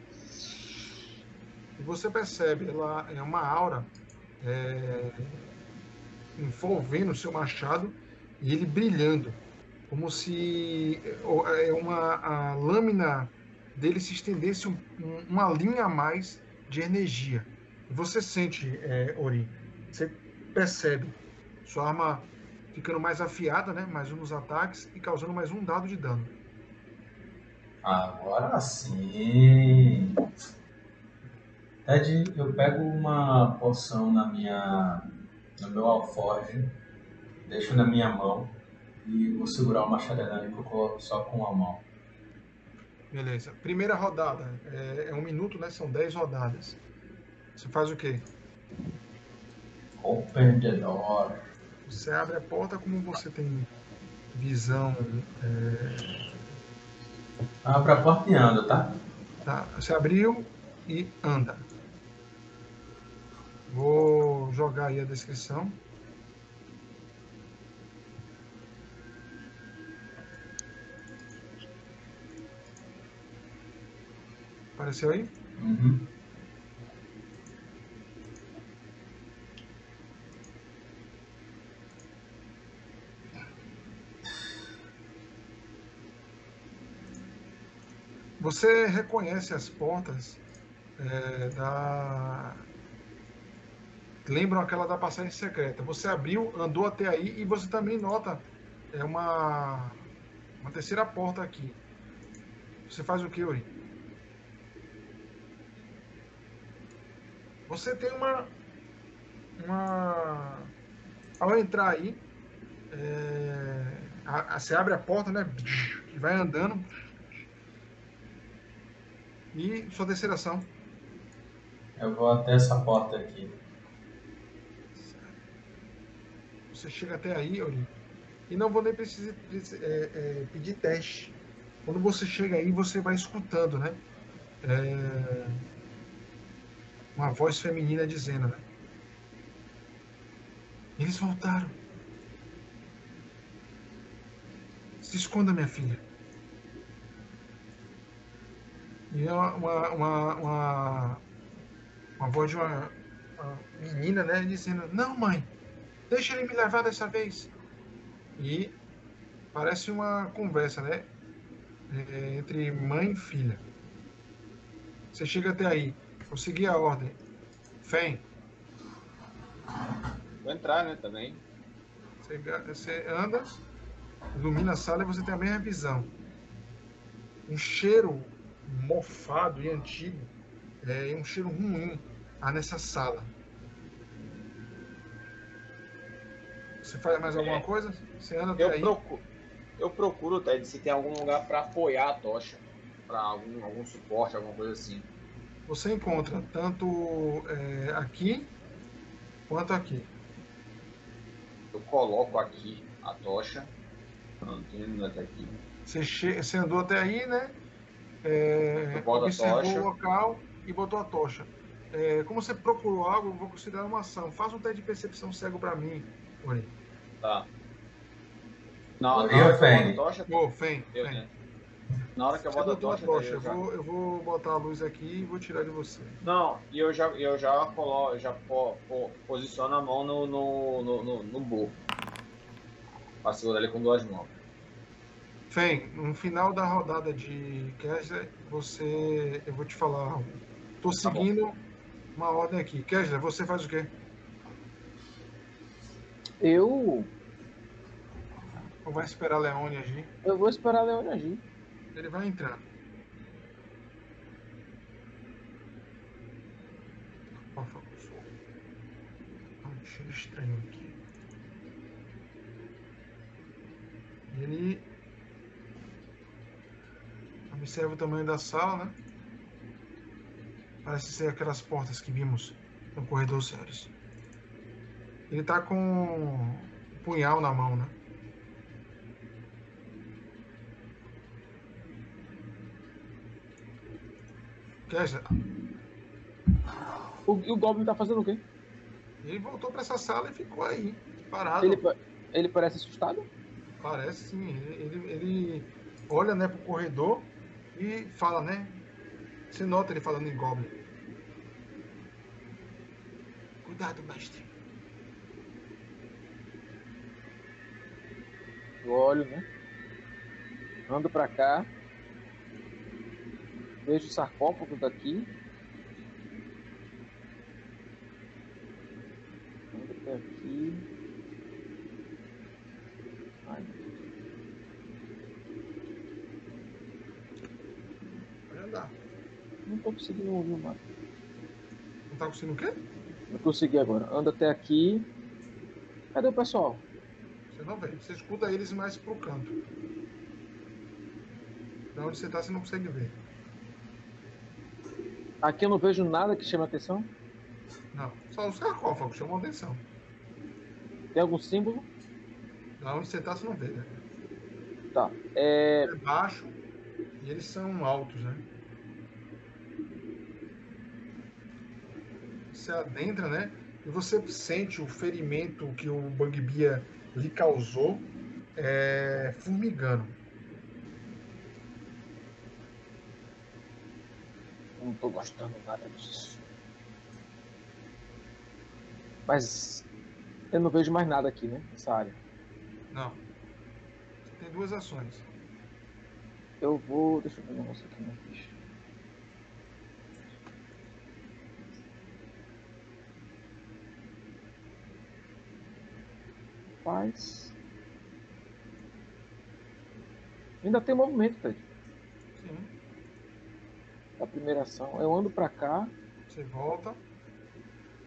Speaker 2: E você percebe, ela é uma aura é, envolvendo o seu machado e ele brilhando, como se é uma a lâmina dele se estendesse um- um- uma linha a mais de energia. E você sente, é, Ori, você percebe sua arma ficando mais afiada, né? Mais um nos ataques e causando mais um dado de dano.
Speaker 1: Agora sim. Ted, eu pego uma poção na minha, no meu alforje, deixo na minha mão e vou segurar o machado elânico só com a mão.
Speaker 2: Beleza. Primeira rodada. É, é um minuto, né? São 10 rodadas. Você faz o quê?
Speaker 1: Open the door.
Speaker 2: Você abre a porta como você tem visão.
Speaker 1: Abra a porta e anda, tá?
Speaker 2: Tá? Você abriu e anda. Vou jogar aí a descrição. Apareceu aí?
Speaker 1: Uhum.
Speaker 2: Você reconhece as portas é, da. Lembram aquela da passagem secreta. Você abriu, andou até aí e você também nota é uma, uma terceira porta aqui. Você faz o que, Uri? Você tem uma. Uma. Ao entrar aí, é, a- a- você abre a porta, né? E vai andando. E sua terceira ação.
Speaker 1: Eu vou até essa porta aqui.
Speaker 2: Você chega até aí, Ori, e não vou nem precisar é, é, pedir teste. Quando você chega aí, você vai escutando, né? É, uma voz feminina dizendo, né? Eles voltaram. Se esconda, minha filha. E é uma, uma, uma, uma, uma voz de uma, uma menina, né? Dizendo, não, mãe, deixa ele me levar dessa vez. E parece uma conversa, né? É, entre mãe e filha. Você chega até aí, vou seguir a ordem. Fem,
Speaker 3: Vou entrar, né, também.
Speaker 2: você, anda, ilumina a sala e você tem a mesma visão. Um cheiro mofado e antigo, é, um cheiro ruim há nessa sala. Você faz mais alguma coisa? Você anda
Speaker 3: Eu
Speaker 2: aí?
Speaker 3: procuro, eu procuro, Ted, se tem algum lugar pra apoiar a tocha. Pra algum, algum suporte, alguma coisa assim.
Speaker 2: Você encontra tanto é, aqui quanto aqui.
Speaker 3: Eu coloco aqui a tocha. Não, até aqui.
Speaker 2: Você, che- você andou até aí, né? É, observou o local e botou a tocha. É, como você procurou algo, eu vou considerar uma ação. Faça um teste de percepção cego pra mim, Ori.
Speaker 3: Tá. Não,
Speaker 1: Eu,
Speaker 3: na hora que eu
Speaker 1: Feng.
Speaker 3: boto a tocha,
Speaker 2: Ô, Fen,
Speaker 3: né? Na hora que eu boto a
Speaker 2: a
Speaker 3: tocha,
Speaker 2: tocha.
Speaker 3: eu
Speaker 2: Eu
Speaker 3: já...
Speaker 2: vou, eu vou botar a luz aqui e vou tirar de você.
Speaker 3: Não, e eu já, eu já coloco, já po, po- posiciono a mão no, no, no, no, no burro. Pra segurar ele com duas mãos.
Speaker 2: Fen, no final da rodada de Kessler, você. Eu vou te falar. Tô
Speaker 3: Tá
Speaker 2: seguindo uma ordem aqui. Kessler, você faz o quê?
Speaker 4: Eu.
Speaker 2: Ou vai esperar Leone agir?
Speaker 4: Eu vou esperar Leone agir.
Speaker 2: Ele vai entrar. Só- Tá um cheiro estranho aqui. Ele observa o tamanho da sala, né? Parece ser aquelas portas que vimos no corredor Ceres. Ele tá com um punhal na mão, né?
Speaker 4: O, o Goblin tá fazendo o quê?
Speaker 2: Ele voltou para essa sala e ficou aí, parado.
Speaker 4: Ele, ele parece assustado?
Speaker 2: Parece sim. Ele, ele, ele olha né, pro corredor e fala, né? Você nota ele falando em Goblin. Cuidado, mestre.
Speaker 4: Eu olho, né? Ando pra cá. Vejo o sarcófago daqui. Ando até aqui. Ai,
Speaker 2: Pode andar.
Speaker 4: não tô conseguindo ouvir mais.
Speaker 2: Não tá conseguindo o quê?
Speaker 4: Não consegui agora. Ando até aqui. Cadê o pessoal?
Speaker 2: Você não. Você escuta eles mais pro canto. Da onde você tá, você não consegue ver.
Speaker 4: Aqui eu não vejo nada que chame atenção.
Speaker 2: Não. Só os sarcófagos chamam atenção.
Speaker 4: Tem algum símbolo?
Speaker 2: Da onde você tá, você não vê, né?
Speaker 4: Tá. É,
Speaker 2: É baixo e eles são altos, né? Você adentra, né? E você sente o ferimento que o Bugbear lhe causou é, formigando.
Speaker 4: Não tô gostando nada disso. Mas eu não vejo mais nada aqui, né? Nessa área.
Speaker 2: Não. Você tem duas ações.
Speaker 4: Eu vou. Deixa eu ver um negócio aqui na ficha. Paz. Ainda tem movimento, Ted.
Speaker 2: Sim.
Speaker 4: A primeira ação. Eu ando pra cá.
Speaker 2: Você volta.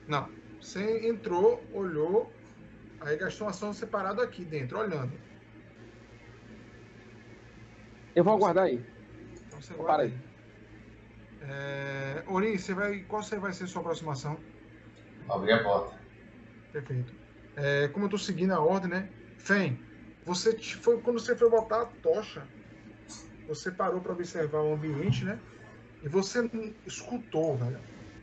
Speaker 2: Não. Você entrou, olhou, aí gastou uma ação separada aqui dentro, olhando.
Speaker 4: Eu vou aguardar aí.
Speaker 2: Então você guarda
Speaker 4: aí.
Speaker 2: aí. É... Ori, você vai... qual você vai ser sua aproximação?
Speaker 1: Abri a porta.
Speaker 2: Perfeito. É, como eu tô seguindo a ordem, né? Fen, você foi quando você foi botar a tocha, você parou para observar o ambiente, né? E você escutou, velho,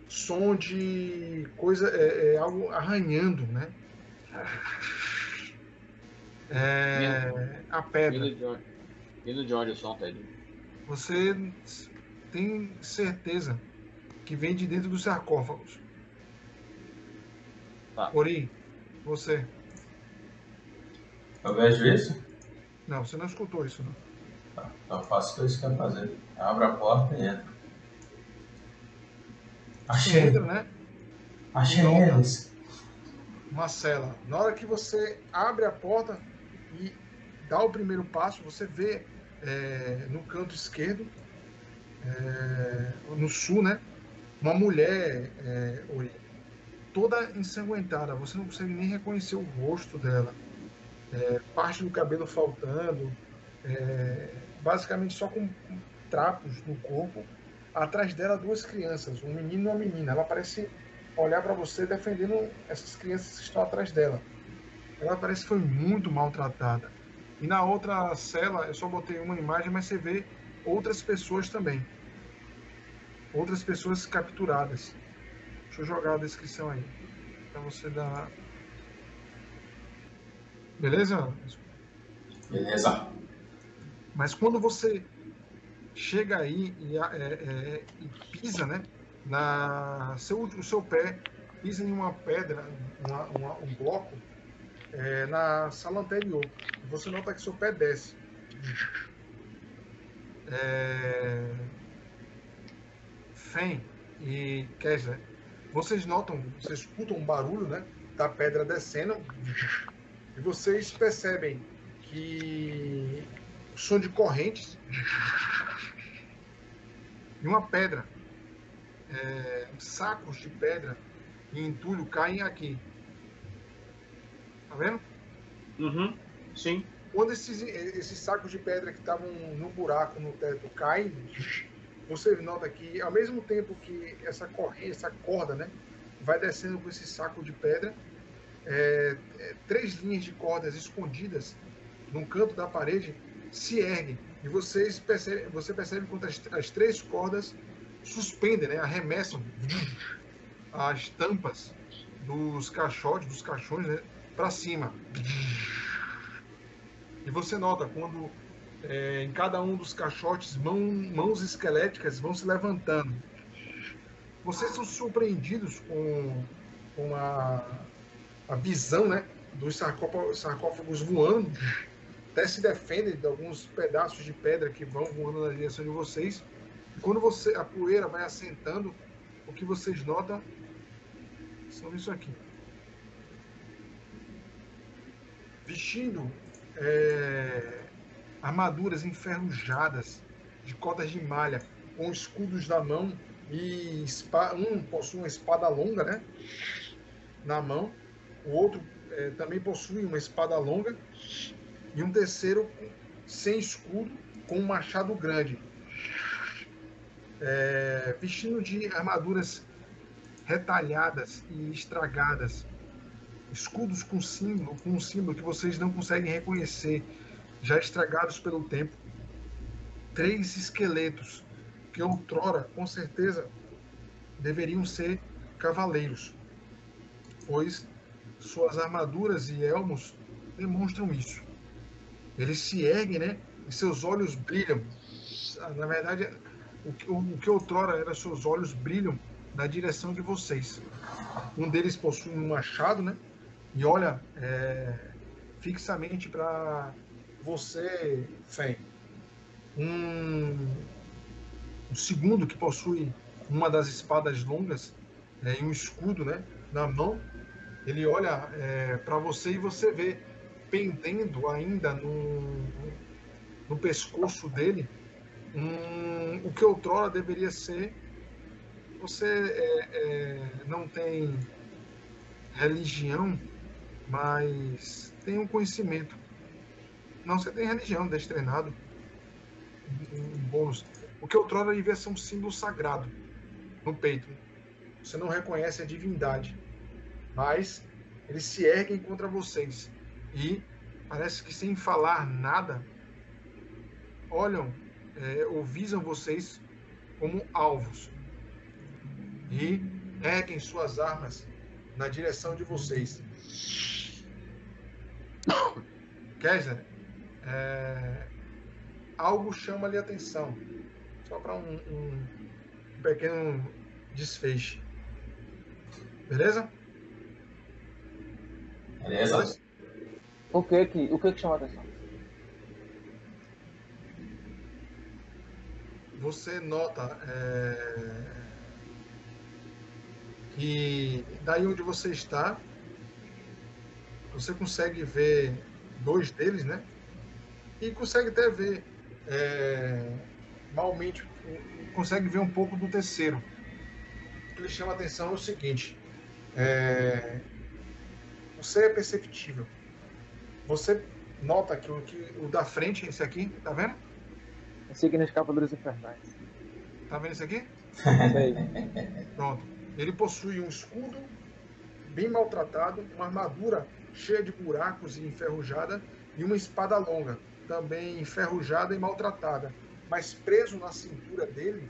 Speaker 2: som de coisa, é, é, algo arranhando, né? É, a pedra.
Speaker 3: Vindo de onde, o som, Ted?
Speaker 2: Você tem certeza que vem de dentro dos sarcófagos.
Speaker 3: Tá.
Speaker 2: Ori, você.
Speaker 1: Eu vejo isso?
Speaker 2: Não, você não escutou isso, não.
Speaker 1: Tá. Então eu faço o que eu quero fazer. Eu abro a porta e.
Speaker 2: Você
Speaker 1: Achei.
Speaker 2: entra, né?
Speaker 1: Achei
Speaker 2: Não.
Speaker 1: eles.
Speaker 2: uma cela. Na hora que você abre a porta e dá o primeiro passo, você vê é, no canto esquerdo, é, no sul, né? Uma mulher é, toda ensanguentada. Você não consegue nem reconhecer o rosto dela. É, parte do cabelo faltando. é, basicamente só com trapos no corpo. Atrás dela, duas crianças, um menino e uma menina. Ela parece olhar para você defendendo essas crianças que estão atrás dela. Ela parece que foi muito maltratada. E na outra cela, eu só botei uma imagem, mas você vê outras pessoas também. Outras pessoas capturadas. Deixa eu jogar a descrição aí. Pra você dar. Beleza?
Speaker 1: Beleza.
Speaker 2: Mas quando você chega aí e, a- é, é, e pisa, né? Na seu, o seu pé pisa em uma pedra, uma- uma- um bloco, é, na sala anterior. Você nota que seu pé desce. É... Fen e Kessler, vocês notam, vocês escutam um barulho, né? Da pedra descendo. E vocês percebem que o som de correntes e uma pedra, é, sacos de pedra e entulho caem aqui. Tá vendo?
Speaker 3: Uhum. Sim.
Speaker 2: Quando esses, esses sacos de pedra que estavam no buraco no teto caem, você nota que ao mesmo tempo que essa corrente, essa corda, né, vai descendo com esse saco de pedra, é, é, três linhas de cordas escondidas num canto da parede se erguem e vocês percebem, você percebe quando as, as três cordas suspendem, né, arremessam as tampas dos caixotes, dos caixões, né, para cima. E você nota quando é, em cada um dos caixotes mão, mãos esqueléticas vão se levantando. Vocês são surpreendidos com, com a, a visão né, dos sarcófagos, voando, até se defendem de alguns pedaços de pedra que vão voando na direção de vocês. E quando você, a poeira vai assentando, o que vocês notam são isso aqui. Vestindo é, armaduras enferrujadas de cordas de malha, com escudos na mão e um possui uma espada longa, né, na mão. O outro é, também possui uma espada longa e um terceiro sem escudo com um machado grande. É, vestindo de armaduras retalhadas e estragadas, escudos com símbolo, com um símbolo que vocês não conseguem reconhecer, já estragados pelo tempo. Três esqueletos que outrora, com certeza, deveriam ser cavaleiros, pois suas armaduras e elmos demonstram isso. Eles se erguem, né? E seus olhos brilham. Na verdade, o que, o que outrora era seus olhos brilham na direção de vocês. Um deles possui um machado, né? E olha é, fixamente para você, Fen. Um, um segundo que possui uma das espadas longas é, e um escudo, né? Na mão. Ele olha é, para você e você vê pendendo ainda no, no pescoço dele um, o que outrora deveria ser. Você é, é, não tem religião, mas tem um conhecimento. Não, você tem religião, deixa treinado. Um bônus. O que outrora devia ser um símbolo sagrado no peito. Você não reconhece a divindade, mas eles se erguem contra vocês. E parece que sem falar nada, olham é, ou visam vocês como alvos. E erguem suas armas na direção de vocês. Kaiser, é, algo chama-lhe atenção. Só para um, um pequeno desfecho. Beleza?
Speaker 1: Beleza?
Speaker 4: O que que, o que que chama a atenção?
Speaker 2: Você nota é, que daí onde você está, você consegue ver dois deles, né? E consegue até ver é, malmente, consegue ver um pouco do terceiro. O que lhe chama a atenção é o seguinte: é, você é perceptível. Você nota que o, que o da frente, esse aqui, tá vendo?
Speaker 4: Signos Cavaleiros Infernais.
Speaker 2: Tá vendo esse aqui? Pronto. Ele possui um escudo bem maltratado, uma armadura cheia de buracos e enferrujada e uma espada longa, também enferrujada e maltratada. Mas preso na cintura dele,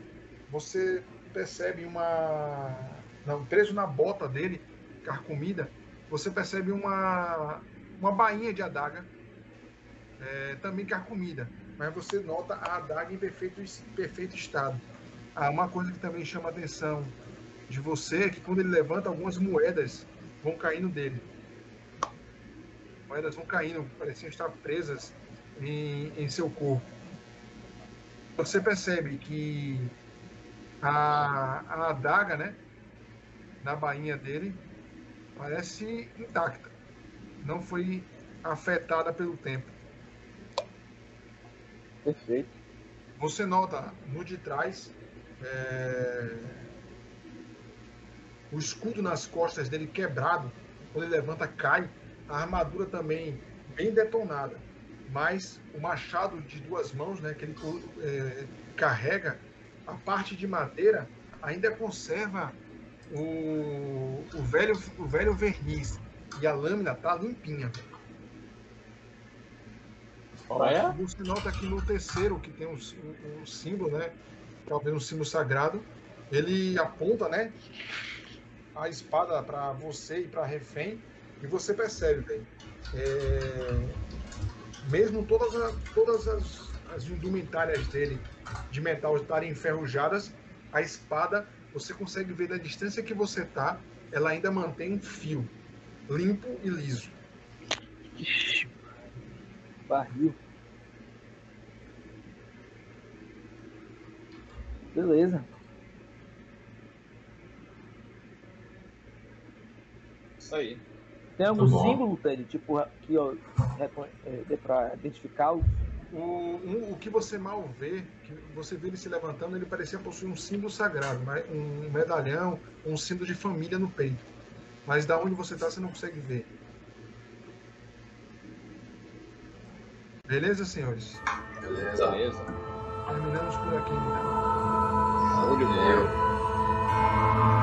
Speaker 2: você percebe uma. Não, preso na bota dele, carcomida, você percebe uma, uma bainha de adaga, é, também carcomida. Mas você nota a adaga em perfeito, perfeito estado. Ah, uma coisa que também chama a atenção de você é que quando ele levanta, algumas moedas vão caindo dele. Moedas vão caindo, pareciam estar presas em, em seu corpo. Você percebe que a, a adaga, né, na bainha dele, parece intacta. Não foi afetada pelo tempo.
Speaker 4: Perfeito.
Speaker 2: Você nota no de trás é, o escudo nas costas dele quebrado, quando ele levanta cai, a armadura também bem detonada, mas o machado de duas mãos, né, que ele é, carrega, a parte de madeira ainda conserva o, o velho o velho verniz e a lâmina tá limpinha.
Speaker 3: Olha.
Speaker 2: Você nota que no terceiro, que tem um, um- um símbolo, né? Talvez um símbolo sagrado, ele aponta, né? A espada para você e para refém, e você percebe, velho. é, mesmo todas, a- todas as, as indumentárias dele de metal estarem enferrujadas, a espada, você consegue ver da distância que você tá, ela ainda mantém um fio limpo e liso.
Speaker 4: Ixi. Barril. Beleza.
Speaker 3: Isso aí.
Speaker 4: Tem algum
Speaker 1: Tá
Speaker 4: símbolo, Ted, tipo, que ó, é, dê pra identificá-lo?
Speaker 2: O, um- o que você mal vê, que você vê ele se levantando, ele parecia possuir um símbolo sagrado, um medalhão, um símbolo de família no peito. Mas da onde você está, você não consegue ver. Beleza, senhores?
Speaker 1: Beleza.
Speaker 3: Beleza.
Speaker 2: Terminamos por aqui, então.
Speaker 3: Show de bola.